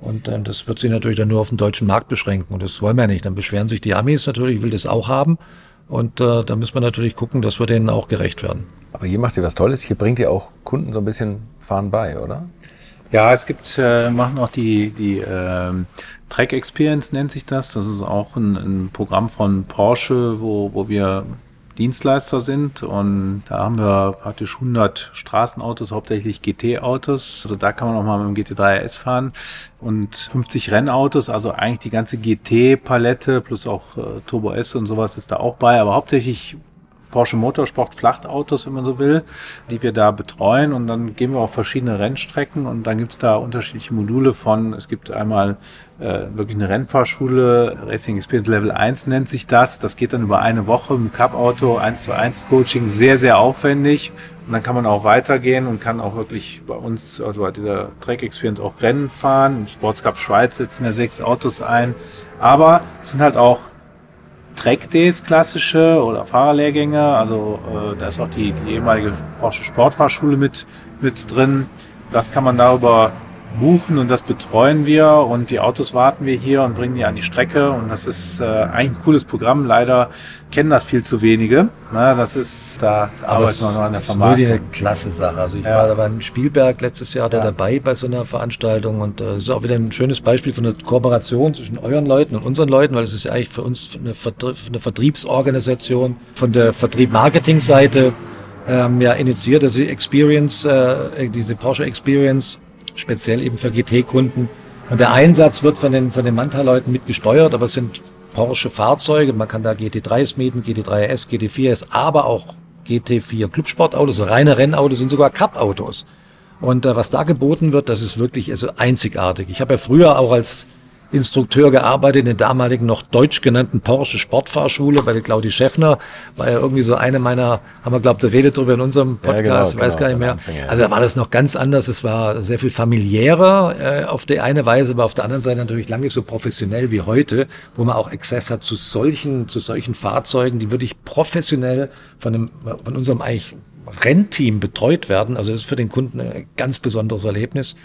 Und ähm, das wird sich natürlich dann nur auf den deutschen Markt beschränken. Und das wollen wir nicht. Dann beschweren sich die Amis natürlich, ich will das auch haben. Und äh, da müssen wir natürlich gucken, dass wir denen auch gerecht werden. Aber hier macht ihr was Tolles. Hier bringt ihr auch Kunden so ein bisschen Fahren bei, oder? Ja, es gibt, äh, machen auch die, die äh, Track Experience nennt sich das. Das ist auch ein, ein Programm von Porsche, wo, wo wir Dienstleister sind. Und da haben wir praktisch 100 Straßenautos, hauptsächlich GT-Autos. Also da kann man auch mal mit dem GT3 RS fahren. Und 50 Rennautos, also eigentlich die ganze GT-Palette plus auch äh, Turbo S und sowas ist da auch bei, aber hauptsächlich Porsche Motorsport Flachtautos, wenn man so will, die wir da betreuen. Und dann gehen wir auf verschiedene Rennstrecken und dann gibt es da unterschiedliche Module von, es gibt einmal äh, wirklich eine Rennfahrschule, Racing Experience Level 1 nennt sich das. Das geht dann über eine Woche im Cup-Auto, 1 zu 1 Coaching, sehr, sehr aufwendig. Und dann kann man auch weitergehen und kann auch wirklich bei uns, also bei dieser Track Experience auch Rennen fahren. Im Sports Cup Schweiz setzen wir sechs Autos ein. Aber es sind halt auch Track Days klassische oder Fahrerlehrgänge. Also äh, da ist auch die, die ehemalige Porsche Sportfahrschule mit, mit drin. Das kann man darüber buchen und das betreuen wir und die Autos warten wir hier und bringen die an die Strecke und das ist äh, eigentlich ein cooles Programm. Leider kennen das viel zu wenige. Na, das ist da, Aber es, noch an der ist wirklich eine klasse Sache. Also ich ja. war da beim Spielberg letztes Jahr da ja. dabei bei so einer Veranstaltung und äh, ist auch wieder ein schönes Beispiel von einer Kooperation zwischen euren Leuten und unseren Leuten, weil es ist ja eigentlich für uns eine, Vertrie eine Vertriebsorganisation von der Vertrieb-Marketing-Seite ähm, ja initiiert, also die Experience, äh, diese Porsche Experience speziell eben für GT-Kunden. Und der Einsatz wird von den, von den Manta-Leuten mitgesteuert, aber es sind Porsche-Fahrzeuge. Man kann da GT3s mieten, GT3S, GT4S, aber auch GT4 Clubsportautos, reine Rennautos und sogar Cup-Autos. Und äh, was da geboten wird, das ist wirklich also einzigartig. Ich habe ja früher auch als Instrukteur gearbeitet in der damaligen noch deutsch genannten Porsche Sportfahrschule bei der Claudi Schäffner. War ja irgendwie so eine meiner, haben wir glaubt, redet darüber in unserem Podcast, ja, genau, ich weiß genau, gar nicht mehr. Anfang, ja. Also da war das noch ganz anders. Es war sehr viel familiärer äh, auf der eine Weise, aber auf der anderen Seite natürlich lange so professionell wie heute, wo man auch Access hat zu solchen, zu solchen Fahrzeugen, die wirklich professionell von, einem, von unserem eigentlich Rennteam betreut werden. Also das ist für den Kunden ein ganz besonderes Erlebnis.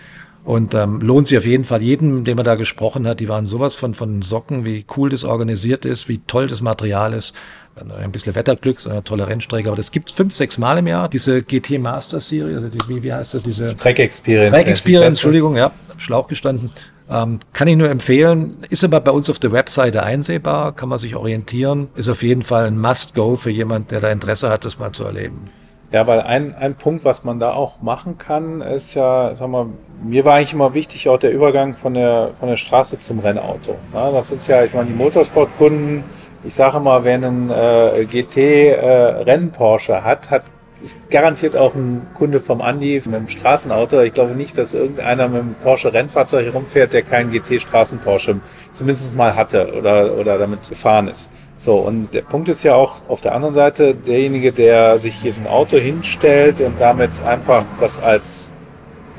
Und ähm, lohnt sich auf jeden Fall jedem, dem man da gesprochen hat. Die waren sowas von, von Socken, wie cool das organisiert ist, wie toll das Material ist. Ein bisschen Wetterglück, so eine tolle Rennstrecke. Aber das gibt's fünf, sechs Mal im Jahr, diese GT Master Serie, also die, wie, wie heißt das, diese Track Experience. Track Experience, Entschuldigung, ja, Schlauch gestanden. Ähm, kann ich nur empfehlen. Ist aber bei uns auf der Webseite einsehbar, kann man sich orientieren. Ist auf jeden Fall ein Must-Go für jemand, der da Interesse hat, das mal zu erleben. Ja, weil ein, ein Punkt, was man da auch machen kann, ist ja, sag mal, mir war eigentlich immer wichtig auch der Übergang von der, von der Straße zum Rennauto. Ja, das sind ja, ich meine, die Motorsportkunden, ich sage mal, wer einen äh, GT-Renn-Porsche äh, hat, hat ist garantiert auch ein Kunde vom Andi mit dem Straßenauto. Ich glaube nicht, dass irgendeiner mit einem Porsche Rennfahrzeug herumfährt, der keinen GT Straßen Porsche zumindest mal hatte oder, oder damit gefahren ist. So, und der Punkt ist ja auch auf der anderen Seite, derjenige, der sich hier so ein Auto hinstellt und damit einfach das als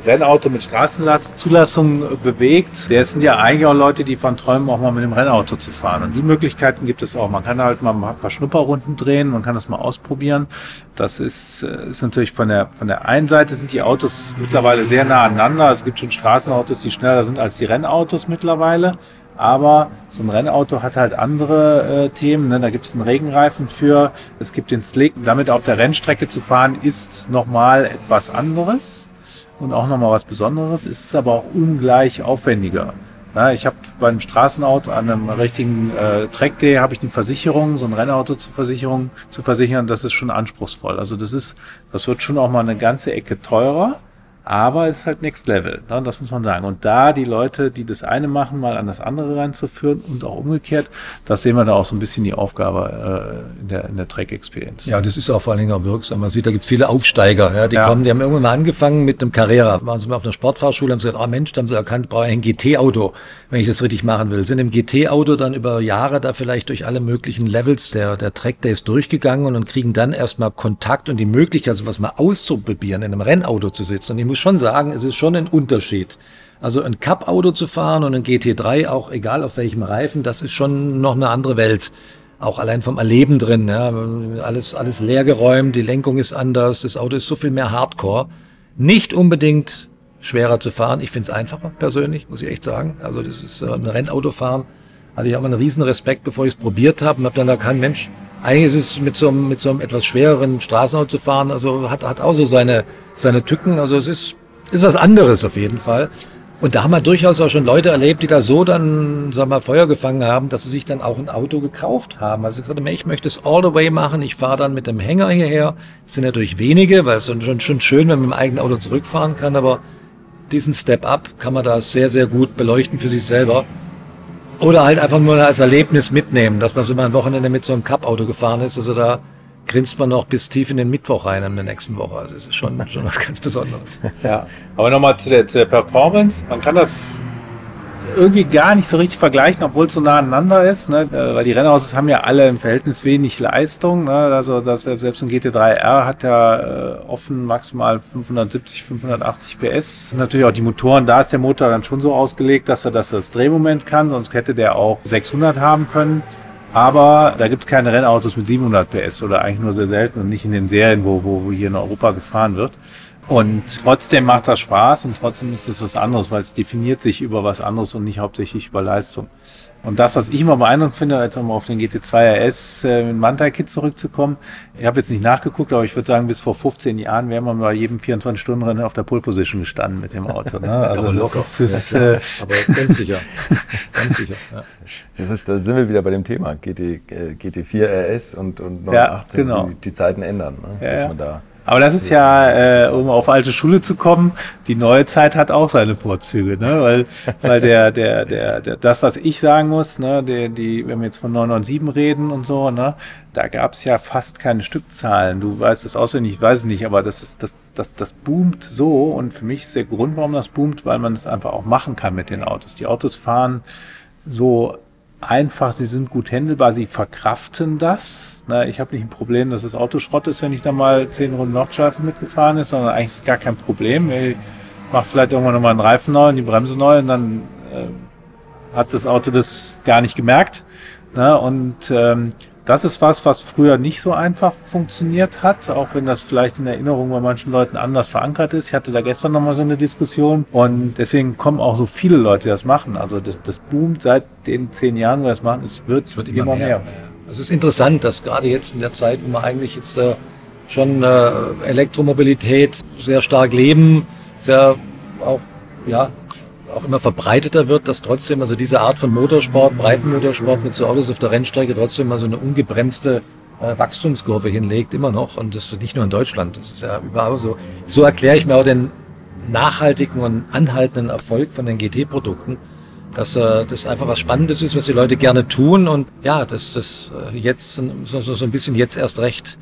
Rennauto mit Straßenzulassung bewegt, der sind ja eigentlich auch Leute, die von träumen, auch mal mit dem Rennauto zu fahren. Und die Möglichkeiten gibt es auch. Man kann halt mal ein paar Schnupperrunden drehen, man kann das mal ausprobieren. Das ist, äh, ist natürlich von der, von der einen Seite sind die Autos mittlerweile sehr nah aneinander. Es gibt schon Straßenautos, die schneller sind als die Rennautos mittlerweile. Aber so ein Rennauto hat halt andere äh, Themen. Ne? Da gibt es einen Regenreifen für, es gibt den Slick. Damit auf der Rennstrecke zu fahren, ist nochmal etwas anderes und auch nochmal was Besonderes. Es ist aber auch ungleich aufwendiger. Na, ich habe beim Straßenauto an einem richtigen äh, Trackday habe ich eine Versicherung, so ein Rennauto zur Versicherung zu versichern. Das ist schon anspruchsvoll. Also das ist, das wird schon auch mal eine ganze Ecke teurer. Aber es ist halt Next Level, ne? das muss man sagen. Und da die Leute, die das eine machen, mal an das andere reinzuführen und auch umgekehrt, das sehen wir da auch so ein bisschen die Aufgabe äh, in der, in der Track Experience. Ja, das ist auch vor allen Dingen auch wirksam. Man sieht, da gibt's viele Aufsteiger, ja, die ja. kommen, die haben irgendwann mal angefangen mit einem Carrera. Waren sie mal auf einer Sportfahrschule, haben sie gesagt, ah oh Mensch, da haben sie erkannt, brauche ich ein GT-Auto, wenn ich das richtig machen will. Sind im GT-Auto dann über Jahre da vielleicht durch alle möglichen Levels der, der Track Days durchgegangen und kriegen dann erstmal Kontakt und die Möglichkeit, sowas mal auszuprobieren, in einem Rennauto zu sitzen. Und muss schon sagen, es ist schon ein Unterschied. Also ein Cup-Auto zu fahren und ein GT3, auch egal auf welchem Reifen, das ist schon noch eine andere Welt. Auch allein vom Erleben drin, ja. Alles, alles leergeräumt, die Lenkung ist anders, das Auto ist so viel mehr Hardcore. Nicht unbedingt schwerer zu fahren. Ich finde es einfacher, persönlich, muss ich echt sagen. Also das ist äh, ein Rennauto fahren. Hatte ich auch mal einen riesen Respekt, bevor ich es probiert habe und habe dann da kein Mensch, eigentlich ist es mit so einem, mit so einem etwas schwereren Straßenauto zu fahren, also hat, hat auch so seine, seine Tücken. Also es ist ist was anderes auf jeden Fall. Und da haben wir durchaus auch schon Leute erlebt, die da so dann, sag mal, Feuer gefangen haben, dass sie sich dann auch ein Auto gekauft haben. Also ich sagte mir, ich möchte es all the way machen. Ich fahre dann mit dem Hänger hierher. Das sind natürlich wenige, weil es ist schon, schon schön, wenn man mit dem eigenen Auto zurückfahren kann. Aber diesen Step up kann man da sehr, sehr gut beleuchten für sich selber. Oder halt einfach nur als Erlebnis mitnehmen, dass man so mal ein Wochenende mit so einem Cup-Auto gefahren ist. Also da grinst man noch bis tief in den Mittwoch rein in der nächsten Woche. Also es ist schon, schon was ganz Besonderes. Ja, aber nochmal zu der, zu der Performance. Man kann das irgendwie gar nicht so richtig vergleichen, obwohl es so nah aneinander ist, ne? Äh, weil die Rennautos haben ja alle im Verhältnis wenig Leistung. Ne? Also das, selbst ein GT3R hat ja äh, offen maximal 570, 580 PS. Natürlich auch die Motoren, da ist der Motor dann schon so ausgelegt, dass er, dass er das Drehmoment kann, sonst hätte der auch 600 haben können. Aber da gibt es keine Rennautos mit 700 PS oder eigentlich nur sehr selten und nicht in den Serien, wo, wo, wo hier in Europa gefahren wird. Und trotzdem macht das Spaß und trotzdem ist es was anderes, weil es definiert sich über was anderes und nicht hauptsächlich über Leistung. Und das, was ich immer beeindruckend finde, als um auf den GT2 RS äh, mit Mantai-Kit zurückzukommen, ich habe jetzt nicht nachgeguckt, aber ich würde sagen, bis vor 15 Jahren wäre man bei jedem 24-Stunden-Rennen auf der Pole-Position gestanden mit dem Auto. Ne? [laughs] Also aber locker. Das ist, ja, äh, aber ganz sicher. [laughs] ganz sicher. Ja. Das ist, da sind wir wieder bei dem Thema GT, äh, GT4 RS und, und 918, ja, genau. die, die Zeiten ändern. Ne? Ja, dass man da aber das ist ja, äh, um auf alte Schule zu kommen, die neue Zeit hat auch seine Vorzüge, ne? Weil, weil der, der, der, der, das, was ich sagen muss, ne, der, die, wenn wir jetzt von 997 reden und so, ne, da gab es ja fast keine Stückzahlen. Du weißt es auswendig, ich weiß es nicht, aber das ist, das, das, das boomt so und für mich ist der Grund, warum das boomt, weil man es einfach auch machen kann mit den Autos. Die Autos fahren so einfach, sie sind gut händelbar, sie verkraften das. Na, ich habe nicht ein Problem, dass das Auto Schrott ist, wenn ich da mal zehn Runden Nordschleife mitgefahren ist, sondern eigentlich ist gar kein Problem. Ich mache vielleicht irgendwann nochmal einen Reifen neu und die Bremse neu und dann äh, hat das Auto das gar nicht gemerkt. Na, und ähm, das ist was, was früher nicht so einfach funktioniert hat, auch wenn das vielleicht in Erinnerung bei manchen Leuten anders verankert ist. Ich hatte da gestern nochmal so eine Diskussion und deswegen kommen auch so viele Leute, die das machen. Also das, das boomt seit den zehn Jahren, wo wir das machen, es wird, es wird immer, immer mehr. mehr. Es ist interessant, dass gerade jetzt in der Zeit, wo wir eigentlich jetzt äh, schon äh, Elektromobilität sehr stark leben, sehr auch ja, auch immer verbreiteter wird, dass trotzdem also diese Art von Motorsport, Breitenmotorsport mit so Autos auf der Rennstrecke trotzdem mal so eine ungebremste äh, Wachstumskurve hinlegt, immer noch. Und das nicht nur in Deutschland, das ist ja überall so. So erkläre ich mir auch den nachhaltigen und anhaltenden Erfolg von den GT-Produkten, dass äh, das einfach was Spannendes ist, was die Leute gerne tun und ja, das das äh, jetzt so, so, so ein bisschen jetzt erst recht.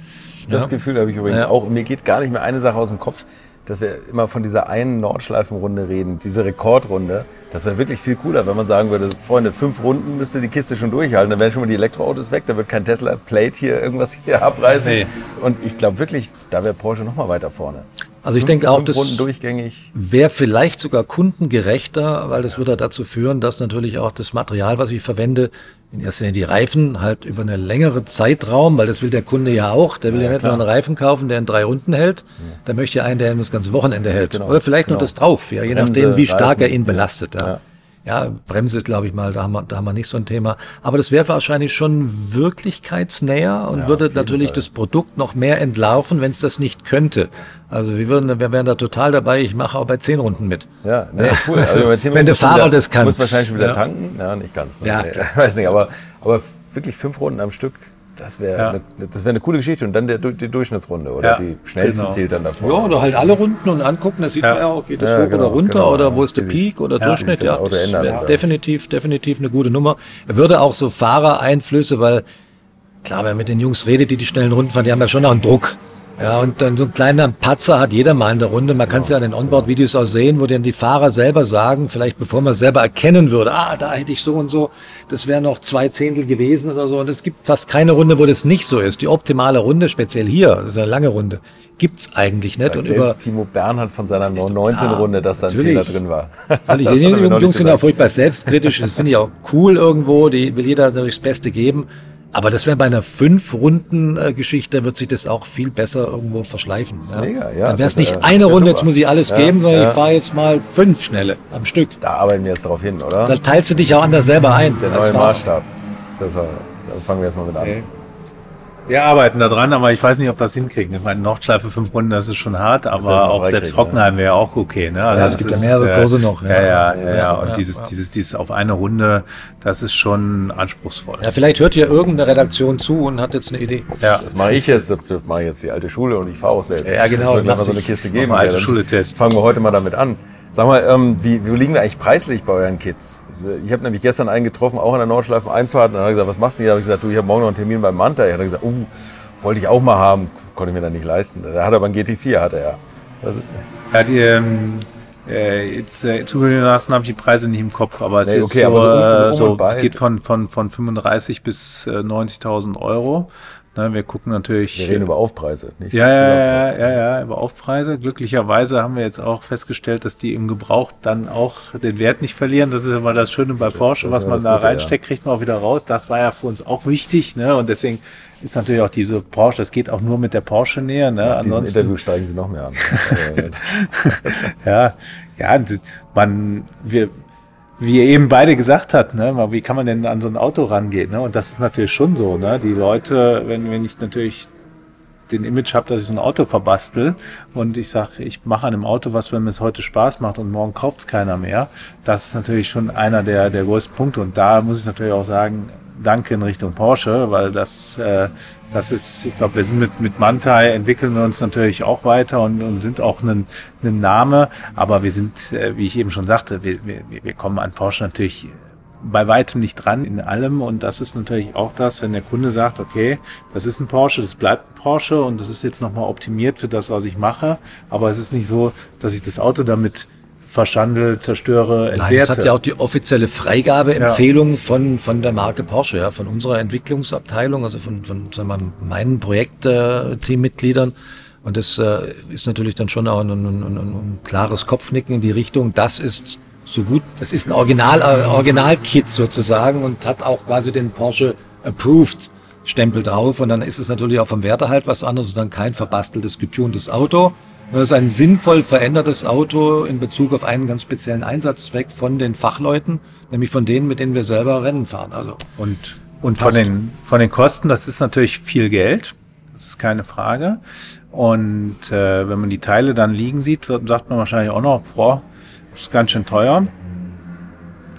Das ja. Gefühl habe ich übrigens ja. auch. Und mir geht gar nicht mehr eine Sache aus dem Kopf dass wir immer von dieser einen Nordschleifenrunde reden, diese Rekordrunde. Das wäre wirklich viel cooler, wenn man sagen würde, Freunde, fünf Runden müsste die Kiste schon durchhalten, dann wären schon mal die Elektroautos weg, da wird kein Tesla Plate hier irgendwas hier [laughs] abreißen. Nee. Und ich glaube wirklich, da wäre Porsche noch mal weiter vorne. Also ich fünf, denke auch, das wäre vielleicht sogar kundengerechter, weil das würde dazu führen, dass natürlich auch das Material, was ich verwende, in erster Linie die Reifen halt über eine längere Zeitraum, weil das will der Kunde ja auch. Der will ja, ja nicht klar. nur einen Reifen kaufen, der in drei Runden hält. Ja. Der möchte ja einen, der das ganze Wochenende hält. Genau, Oder vielleicht genau. nur das drauf, ja, je Bremse, nachdem, wie stark Reifen. er ihn belastet. Ja. Ja. Bremse, glaube ich mal, da haben, wir, da haben wir nicht so ein Thema. Aber das wäre wahrscheinlich schon wirklichkeitsnäher und Ja, würde natürlich Fall. das Produkt noch mehr entlarven, wenn es das nicht könnte. Also wir würden, wir wären da total dabei. Ich mache auch bei zehn Runden mit. Ja, nee, cool. Also bei [laughs] zehn Wenn der Fahrer wieder- das kann. Muss wahrscheinlich schon wieder Ja. tanken. Ja, nicht ganz. Ne? Ja, nee, [laughs] weiß nicht, aber, aber wirklich fünf Runden am Stück, das wäre Ja. ne, das wäre eine coole Geschichte. Und dann der, die Durchschnittsrunde oder Ja, die schnellste genau. zählt dann davor. Ja, oder halt alle Runden und angucken, da sieht Ja. man ja auch, geht das Ja, hoch genau, oder runter genau, oder wo ist der Peak oder ja, Durchschnitt. das Ja, das ändert, wäre definitiv, definitiv eine gute Nummer. Er würde auch so Fahrereinflüsse, weil klar, wenn man mit den Jungs redet, die die schnellen Runden fahren, die haben ja schon auch einen Druck. Ja, und dann so ein kleiner Patzer hat jeder mal in der Runde. Man kann es ja in den Onboard-Videos auch sehen, wo dann die Fahrer selber sagen, vielleicht bevor man es selber erkennen würde, ah, da hätte ich so und so, das wäre noch zwei Zehntel gewesen oder so. Und es gibt fast keine Runde, wo das nicht so ist. Die optimale Runde, speziell hier, das ist eine lange Runde, gibt's eigentlich nicht. Sagt Und über Timo Bernhard von seiner doch 19-Runde, dass da ein. Fehler drin war. Weil die [laughs] Jungs sind ja gesagt. furchtbar selbstkritisch. Das finde ich auch cool irgendwo. Die will jeder natürlich das Beste geben. Aber das wäre bei einer Fünf-Runden-Geschichte, wird sich das auch viel besser irgendwo verschleifen. Ja. mega, ja. Dann wäre es nicht eine Runde, jetzt super. muss ich alles Ja, geben, sondern ja. ich fahre jetzt mal fünf schnelle am Stück. Da arbeiten wir jetzt darauf hin, oder? Da teilst du dich auch anders selber ein. der neue. Maßstab. Das, war, das fangen wir erstmal mit an. Okay. Wir arbeiten da dran, aber ich weiß nicht, ob wir das hinkriegen. Ich meine, Nordschleife fünf Runden, das ist schon hart, aber auch selbst Hockenheim wäre auch okay. Ne? Also Ja, es das gibt ja ist, mehrere äh, Kurse noch, ja. Ja, ja, ja. ja. Ja, Und ja, dieses, ja. dieses, dieses auf eine Runde, das ist schon anspruchsvoll. Ja, vielleicht hört hier irgendeine Redaktion zu und hat jetzt eine Idee. Ja. Das mache ich jetzt, das mache ich jetzt die alte Schule und ich fahre auch selbst. Ja, genau, lass mal so eine Kiste geben. alte Schule-Test. Fangen wir heute mal damit an. Sag mal, ähm, wie, wie liegen wir eigentlich preislich bei euren Kids? Ich habe nämlich gestern einen getroffen, auch an der Nordschleifen-Einfahrt. Und dann hat er gesagt, was machst du hier? Da habe ich gesagt, du, ich habe morgen noch einen Termin beim Manta. Er hat gesagt, uh, wollte ich auch mal haben. Konnte ich mir dann nicht leisten. Da hat er aber einen GT4, hat er ja. Ist, Ja, die, ähm, äh, jetzt äh, zugelassen habe ich die Preise nicht im Kopf, aber es Nee, ist okay, so, aber so um- äh, so um so, bei. es geht von, von, von 35 bis äh, 90.000 Euro. Ne, wir gucken natürlich. wir reden über Aufpreise, nicht Ja, ja, ja, ja, über Aufpreise. Glücklicherweise haben wir jetzt auch festgestellt, dass die im Gebrauch dann auch den Wert nicht verlieren. Das ist immer das Schöne bei Porsche, was man da reinsteckt, kriegt man auch wieder raus. Das war ja für uns auch wichtig, ne? Und deswegen ist natürlich auch diese Porsche, das geht auch nur mit der Porsche näher, ne? Nach diesem Interview steigen sie noch mehr an. Also, [laughs] ja, ja, man, wir, wie ihr eben beide gesagt habt, ne, wie kann man denn an so ein Auto rangehen? Ne? Und das ist natürlich schon so, ne? Die Leute, wenn, wenn ich natürlich den Image habe, dass ich so ein Auto verbastel und ich sage, ich mache an einem Auto was, wenn mir es heute Spaß macht und morgen kauft es keiner mehr, das ist natürlich schon einer der, der größten Punkte. Und da muss ich natürlich auch sagen, danke in Richtung Porsche, weil das, äh, das ist, ich glaube, wir sind mit, mit Mantai, entwickeln wir uns natürlich auch weiter und, und sind auch ein, ein Name, aber wir sind, äh, wie ich eben schon sagte, wir, wir, wir kommen an Porsche natürlich bei weitem nicht dran in allem. Und das ist natürlich auch das, wenn der Kunde sagt, okay, das ist ein Porsche, das bleibt ein Porsche und das ist jetzt nochmal optimiert für das, was ich mache, aber es ist nicht so, dass ich das Auto damit verschandel, zerstöre, entwerte. Nein, das hat ja auch die offizielle Freigabeempfehlung von, von der Marke Porsche, ja, von unserer Entwicklungsabteilung, also von, von sagen wir, meinen Projektteammitgliedern. Und das äh, ist natürlich dann schon auch ein, ein, ein, ein klares Kopfnicken in die Richtung. Das ist so gut, das ist ein Original, äh, Original-Kit sozusagen und hat auch quasi den Porsche Approved Stempel drauf. Und dann ist es natürlich auch vom Werte halt was anderes und dann kein verbasteltes, getuntes Auto. Das ist ein sinnvoll verändertes Auto in Bezug auf einen ganz speziellen Einsatzzweck von den Fachleuten, nämlich von denen, mit denen wir selber Rennen fahren. Also Und, und von, den, von den Kosten, das ist natürlich viel Geld. Das ist keine Frage. Und äh, wenn man die Teile dann liegen sieht, sagt man wahrscheinlich auch noch, boah, das ist ganz schön teuer.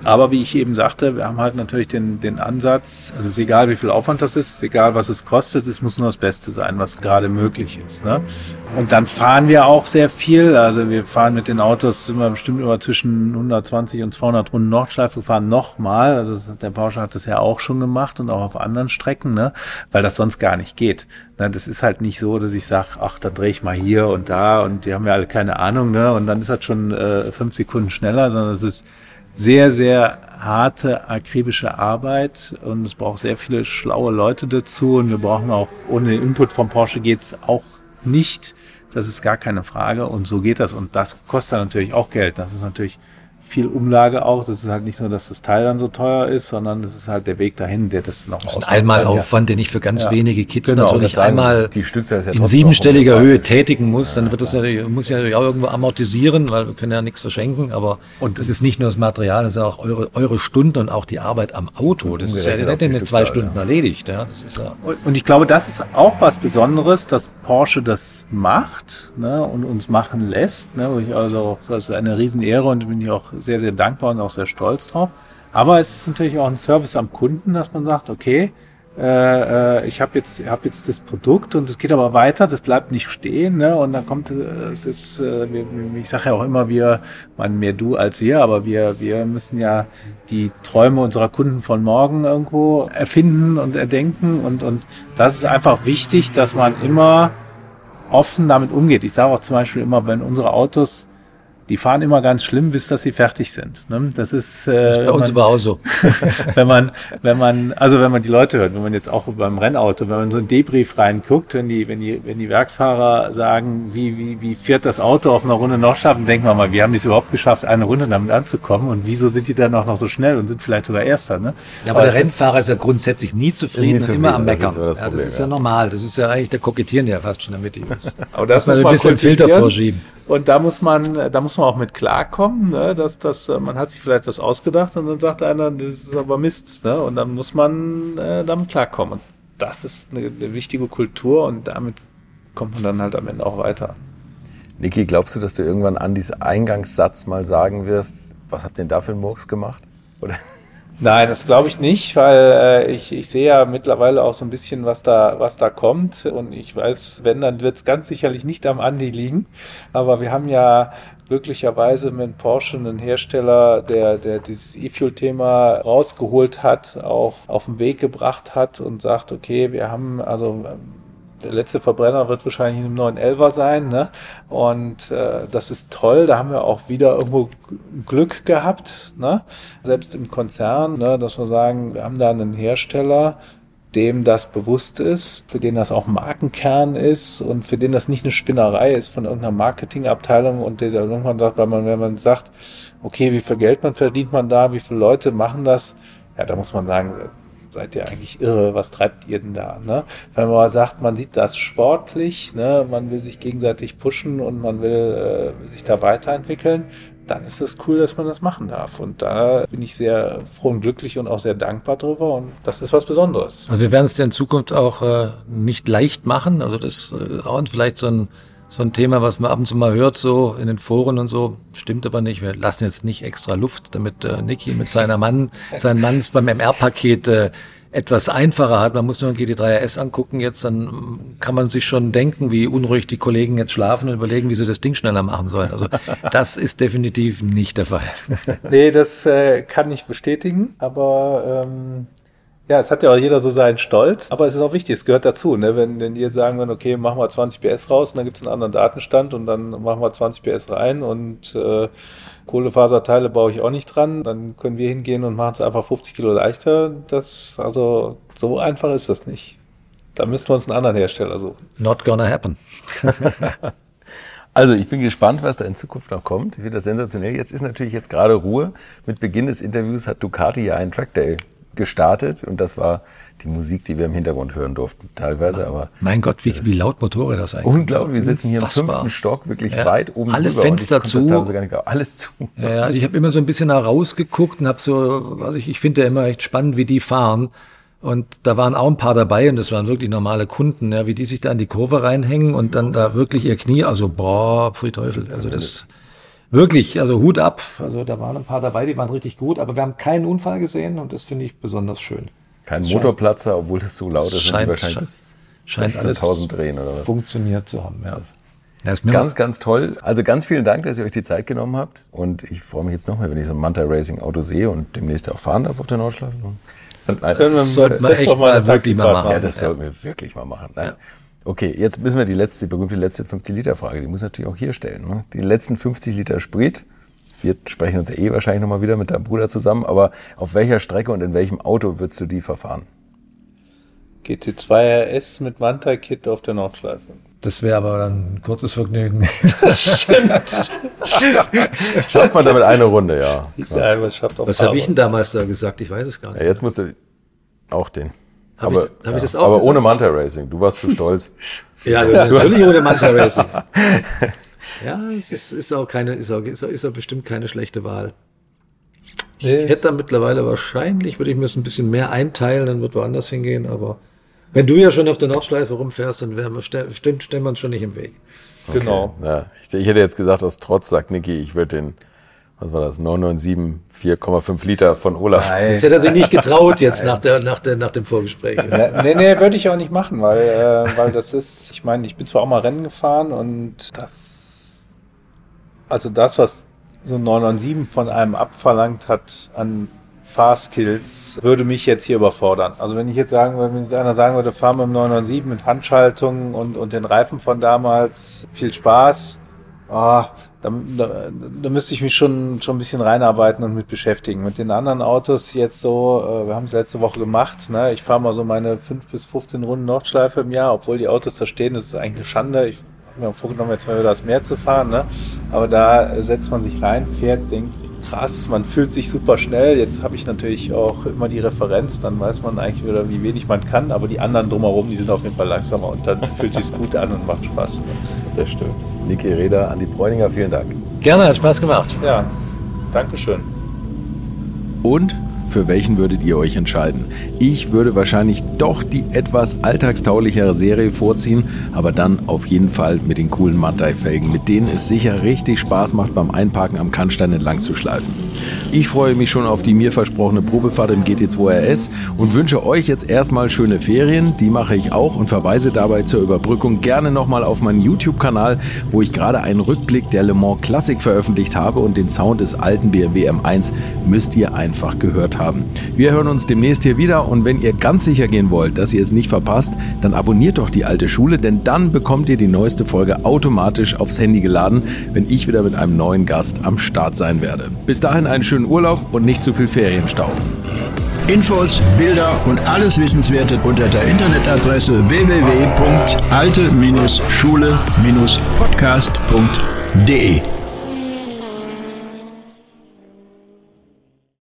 Aber wie ich eben sagte, wir haben halt natürlich den, den Ansatz, es ist egal, wie viel Aufwand das ist, es ist egal, was es kostet, es muss nur das Beste sein, was gerade möglich ist. Ne? Und dann fahren wir auch sehr viel. Also wir fahren mit den Autos immer bestimmt immer zwischen 120 und 200 Runden Nordschleife, fahren nochmal. Also der Porsche hat das ja auch schon gemacht und auch auf anderen Strecken, ne? weil das sonst gar nicht geht. Ne? Das ist halt nicht so, dass ich sage, ach, dann drehe ich mal hier und da und die haben ja alle keine Ahnung ne? und dann ist das schon äh, fünf Sekunden schneller, sondern es ist sehr, sehr harte, akribische Arbeit und es braucht sehr viele schlaue Leute dazu und wir brauchen auch, ohne den Input von Porsche geht's auch nicht. Das ist gar keine Frage und so geht das und das kostet natürlich auch Geld. Das ist natürlich viel Umlage auch. Das ist halt nicht nur, dass das Teil dann so teuer ist, sondern das ist halt der Weg dahin, der das noch Das ist ein Einmalaufwand, den ich für ganz Ja. wenige Kids Genau, natürlich sagen, einmal die Stückzahl ist ja in siebenstelliger Höhe tätigen muss, dann wird das natürlich, muss ja natürlich auch irgendwo amortisieren, weil wir können ja nichts verschenken, aber Und- das ist nicht nur das Material, das ist ja auch eure, eure Stunden und auch die Arbeit am Auto. Das ist ja nicht in zwei Stunden ja. erledigt. Ja. Das ist ja, Und, und ich glaube, das ist auch was Besonderes, dass Porsche das macht ne, und uns machen lässt. Ne, wo ich also auch, das ist eine Riesenehre und bin ich auch sehr, sehr dankbar und auch sehr stolz drauf. Aber es ist natürlich auch ein Service am Kunden, dass man sagt, okay, äh, äh, ich habe jetzt, hab jetzt das Produkt und es geht aber weiter, das bleibt nicht stehen. Ne? Und dann kommt, äh, es ist, äh, ich sage ja auch immer, wir, man mehr du als wir, aber wir, wir müssen ja die Träume unserer Kunden von morgen irgendwo erfinden und erdenken. Und, und das ist einfach wichtig, dass man immer offen damit umgeht. Ich sage auch zum Beispiel immer, wenn unsere Autos die fahren immer ganz schlimm, bis dass sie fertig sind. Ne? Das ist, äh, das ist bei uns man- aber auch so. [laughs] wenn man, wenn man, also wenn man die Leute hört, wenn man jetzt auch beim Rennauto, wenn man so einen Debrief reinguckt, wenn die, wenn die, wenn die Werksfahrer sagen, wie, wie, wie fährt das Auto auf einer Runde noch schaffen, denkt man mal, wie haben die es überhaupt geschafft, eine Runde damit anzukommen und wieso sind die dann auch noch so schnell und sind vielleicht sogar Erster, ne? Ja, aber der es ist- Rennfahrer ist ja grundsätzlich nie zufrieden Nie und zufrieden, immer am das ist Meckern. das ja, das Problem, ist ja, ja. normal. Das ist ja eigentlich, der kokettieren ja fast schon damit, die Jungs. [laughs] Aber das man muss ein man bisschen Filter vorschieben. Und da muss man, da muss man auch mit klarkommen, ne? dass, dass äh, man hat sich vielleicht was ausgedacht und dann sagt einer, das ist aber Mist, ne? Und dann muss man äh, damit klarkommen. Und das ist eine, eine wichtige Kultur und damit kommt man dann halt am Ende auch weiter. Niki, glaubst du, dass du irgendwann an diesen Eingangssatz mal sagen wirst, was habt ihr denn da für einen Murks gemacht? Oder? Nein, das glaube ich nicht, weil äh, ich, ich sehe ja mittlerweile auch so ein bisschen, was da, was da kommt. Und ich weiß, wenn, dann wird es ganz sicherlich nicht am Andi liegen. Aber wir haben ja glücklicherweise mit Porsche einen Hersteller, der, der dieses E-Fuel-Thema rausgeholt hat, auch auf den Weg gebracht hat und sagt, okay, wir haben also der letzte Verbrenner wird wahrscheinlich in einem 911er sein, ne? Und äh, das ist toll. Da haben wir auch wieder irgendwo Glück gehabt, ne? Selbst im Konzern, ne? dass wir sagen, wir haben da einen Hersteller, dem das bewusst ist, für den das auch Markenkern ist und für den das nicht eine Spinnerei ist von irgendeiner Marketingabteilung und der dann irgendwann sagt, weil man, wenn man sagt, okay, wie viel Geld man verdient man da, wie viele Leute machen das, ja, da muss man sagen, seid ihr eigentlich irre, was treibt ihr denn da? Ne? Wenn man mal sagt, man sieht das sportlich, ne? man will sich gegenseitig pushen und man will, äh, sich da weiterentwickeln, dann ist es cool, dass man das machen darf. Und da bin ich sehr froh und glücklich und auch sehr dankbar drüber. Und das ist was Besonderes. Also wir werden es dir in Zukunft auch äh, nicht leicht machen. Also das äh, auch vielleicht so ein so ein Thema, was man ab und zu mal hört, so in den Foren und so, stimmt aber nicht. Wir lassen jetzt nicht extra Luft, damit äh, Niki mit seiner Mann, seinen Mann beim MR-Paket äh, etwas einfacher hat. Man muss nur ein GT3 RS angucken jetzt, dann kann man sich schon denken, wie unruhig die Kollegen jetzt schlafen und überlegen, wie sie das Ding schneller machen sollen. Also das ist definitiv nicht der Fall. Nee, das äh, kann ich bestätigen, aber ähm, ja, es hat ja auch jeder so seinen Stolz, aber es ist auch wichtig, es gehört dazu. Ne? Wenn, wenn die jetzt sagen würden, okay, machen wir 20 PS raus, und dann gibt es einen anderen Datenstand und dann machen wir 20 PS rein und äh, Kohlefaserteile baue ich auch nicht dran, dann können wir hingehen und machen es einfach 50 Kilo leichter. Das, also so einfach ist das nicht. Da müssten wir uns einen anderen Hersteller suchen. Not gonna happen. [laughs] Also ich bin gespannt, was da in Zukunft noch kommt. Ich finde das sensationell. Jetzt ist natürlich jetzt gerade Ruhe. Mit Beginn des Interviews hat Ducati ja einen Trackday gestartet und das war die Musik, die wir im Hintergrund hören durften, teilweise, aber Mein Gott, wie, wie laut Motorräder das eigentlich. unglaublich. Wir sitzen hier im Unfassbar. fünften Stock, wirklich Ja, weit oben alle drüber Fenster zu. Nicht, alles zu. Ja, ja, also ich habe immer so ein bisschen herausgeguckt und habe so, was ich, ich finde ja immer echt spannend, wie die fahren. Und da waren auch ein paar dabei und das waren wirklich normale Kunden, ja, wie die sich da in die Kurve reinhängen und dann da wirklich ihr Knie, also boah, pfui Teufel, also das wirklich, also Hut ab. Also da waren ein paar dabei, die waren richtig gut, aber wir haben keinen Unfall gesehen und das finde ich besonders schön. Kein Das Motorplatzer, obwohl es so laut ist, scheint- wahrscheinlich scheint alles 16.000 drehen oder was. Funktioniert zu haben, ja. ja ist mir Ganz, ganz toll. Also ganz vielen Dank, dass ihr euch die Zeit genommen habt. Und ich freue mich jetzt noch mehr, wenn ich so ein Manta Racing Auto sehe und demnächst auch fahren darf auf der Nordschleife. Nein, das sollten wir das ist echt doch mal wirklich mal machen. ja, das Ja. sollten wir wirklich mal machen. Nein. Okay, jetzt müssen wir die letzte, die berühmte letzte 50-Liter-Frage, die muss ich natürlich auch hier stellen. Ne? Die letzten 50 Liter Sprit, wir sprechen uns eh wahrscheinlich nochmal wieder mit deinem Bruder zusammen, aber auf welcher Strecke und in welchem Auto würdest du die verfahren? GT2 RS mit Manta-Kit auf der Nordschleife. Das wäre aber dann ein kurzes Vergnügen. [laughs] [laughs] Das stimmt. Schafft man damit eine Runde, ja. ja man schafft auch Was habe ich denn damals da gesagt? Ich weiß es gar nicht. ja jetzt musst du auch den. Hab ich- aber hab ich das ja, auch aber gesagt? ohne Manta Racing. Du warst zu stolz. [laughs] Ja, [laughs] natürlich ohne Manta [laughs] Racing. Ja, es ist, ist auch keine, ist auch, ist auch, ist auch bestimmt keine schlechte Wahl. Ich hätte da mittlerweile wahrscheinlich, würde ich mir es ein bisschen mehr einteilen, dann wird woanders hingehen, aber wenn du ja schon auf der Nordschleife rumfährst, dann wären wir, stimmt, stellen wir uns schon nicht im Weg. Genau. Ja, ich, ich hätte jetzt gesagt, aus Trotz sagt Niki, ich würde den, was war das, 997 4,5 Liter von Olaf. Das hätte er sich nicht getraut jetzt nach, der, nach, der, nach dem Vorgespräch. [laughs] Nee, nee, würde ich auch nicht machen, weil, äh, weil das ist, ich meine, ich bin zwar auch mal Rennen gefahren und das, also das, was so ein 997 von einem abverlangt hat an Fahrskills, würde mich jetzt hier überfordern. Also wenn ich jetzt sagen würde, wenn jetzt einer sagen würde, fahr mit dem 997 mit Handschaltung und, und den Reifen von damals, viel Spaß, Ah, da, da, da müsste ich mich schon, schon ein bisschen reinarbeiten und mit beschäftigen. Mit den anderen Autos jetzt so, äh, wir haben es letzte Woche gemacht, ne? ich fahre mal so meine 5 bis 15 Runden Nordschleife im Jahr, obwohl die Autos da stehen, das ist eigentlich eine Schande. Ich habe mir vorgenommen, jetzt mal wieder das Meer zu fahren, ne? aber da setzt man sich rein, fährt, denkt, krass, man fühlt sich super schnell. Jetzt habe ich natürlich auch immer die Referenz, dann weiß man eigentlich wieder, wie wenig man kann, aber die anderen drumherum, die sind auf jeden Fall langsamer und dann fühlt sich's gut an und macht Spaß. Ne? Das stimmt. Niki Reda, Andi Bräuninger, vielen Dank. Gerne, hat Spaß gemacht. Ja, Dankeschön. Und für welchen würdet ihr euch entscheiden? Ich würde wahrscheinlich doch die etwas alltagstaulichere Serie vorziehen, aber dann auf jeden Fall mit den coolen Mantai-Felgen, mit denen es sicher richtig Spaß macht, beim Einparken am Kannstein entlang zu schleifen. Ich freue mich schon auf die mir versprochene Probefahrt im GT2 RS und wünsche euch jetzt erstmal schöne Ferien, die mache ich auch und verweise dabei zur Überbrückung gerne nochmal auf meinen YouTube-Kanal, wo ich gerade einen Rückblick der Le Mans Classic veröffentlicht habe und den Sound des alten BMW M1 müsst ihr einfach haben. Wir hören uns demnächst hier wieder und wenn ihr ganz sicher gehen wollt, dass ihr es nicht verpasst, dann abonniert doch die alte Schule, denn dann bekommt ihr die neueste Folge automatisch aufs Handy geladen, wenn ich wieder mit einem neuen Gast am Start sein werde. Bis dahin einen schönen Urlaub und nicht zu viel Ferienstau. Infos, Bilder und alles Wissenswerte unter der Internetadresse www.alte-schule-podcast.de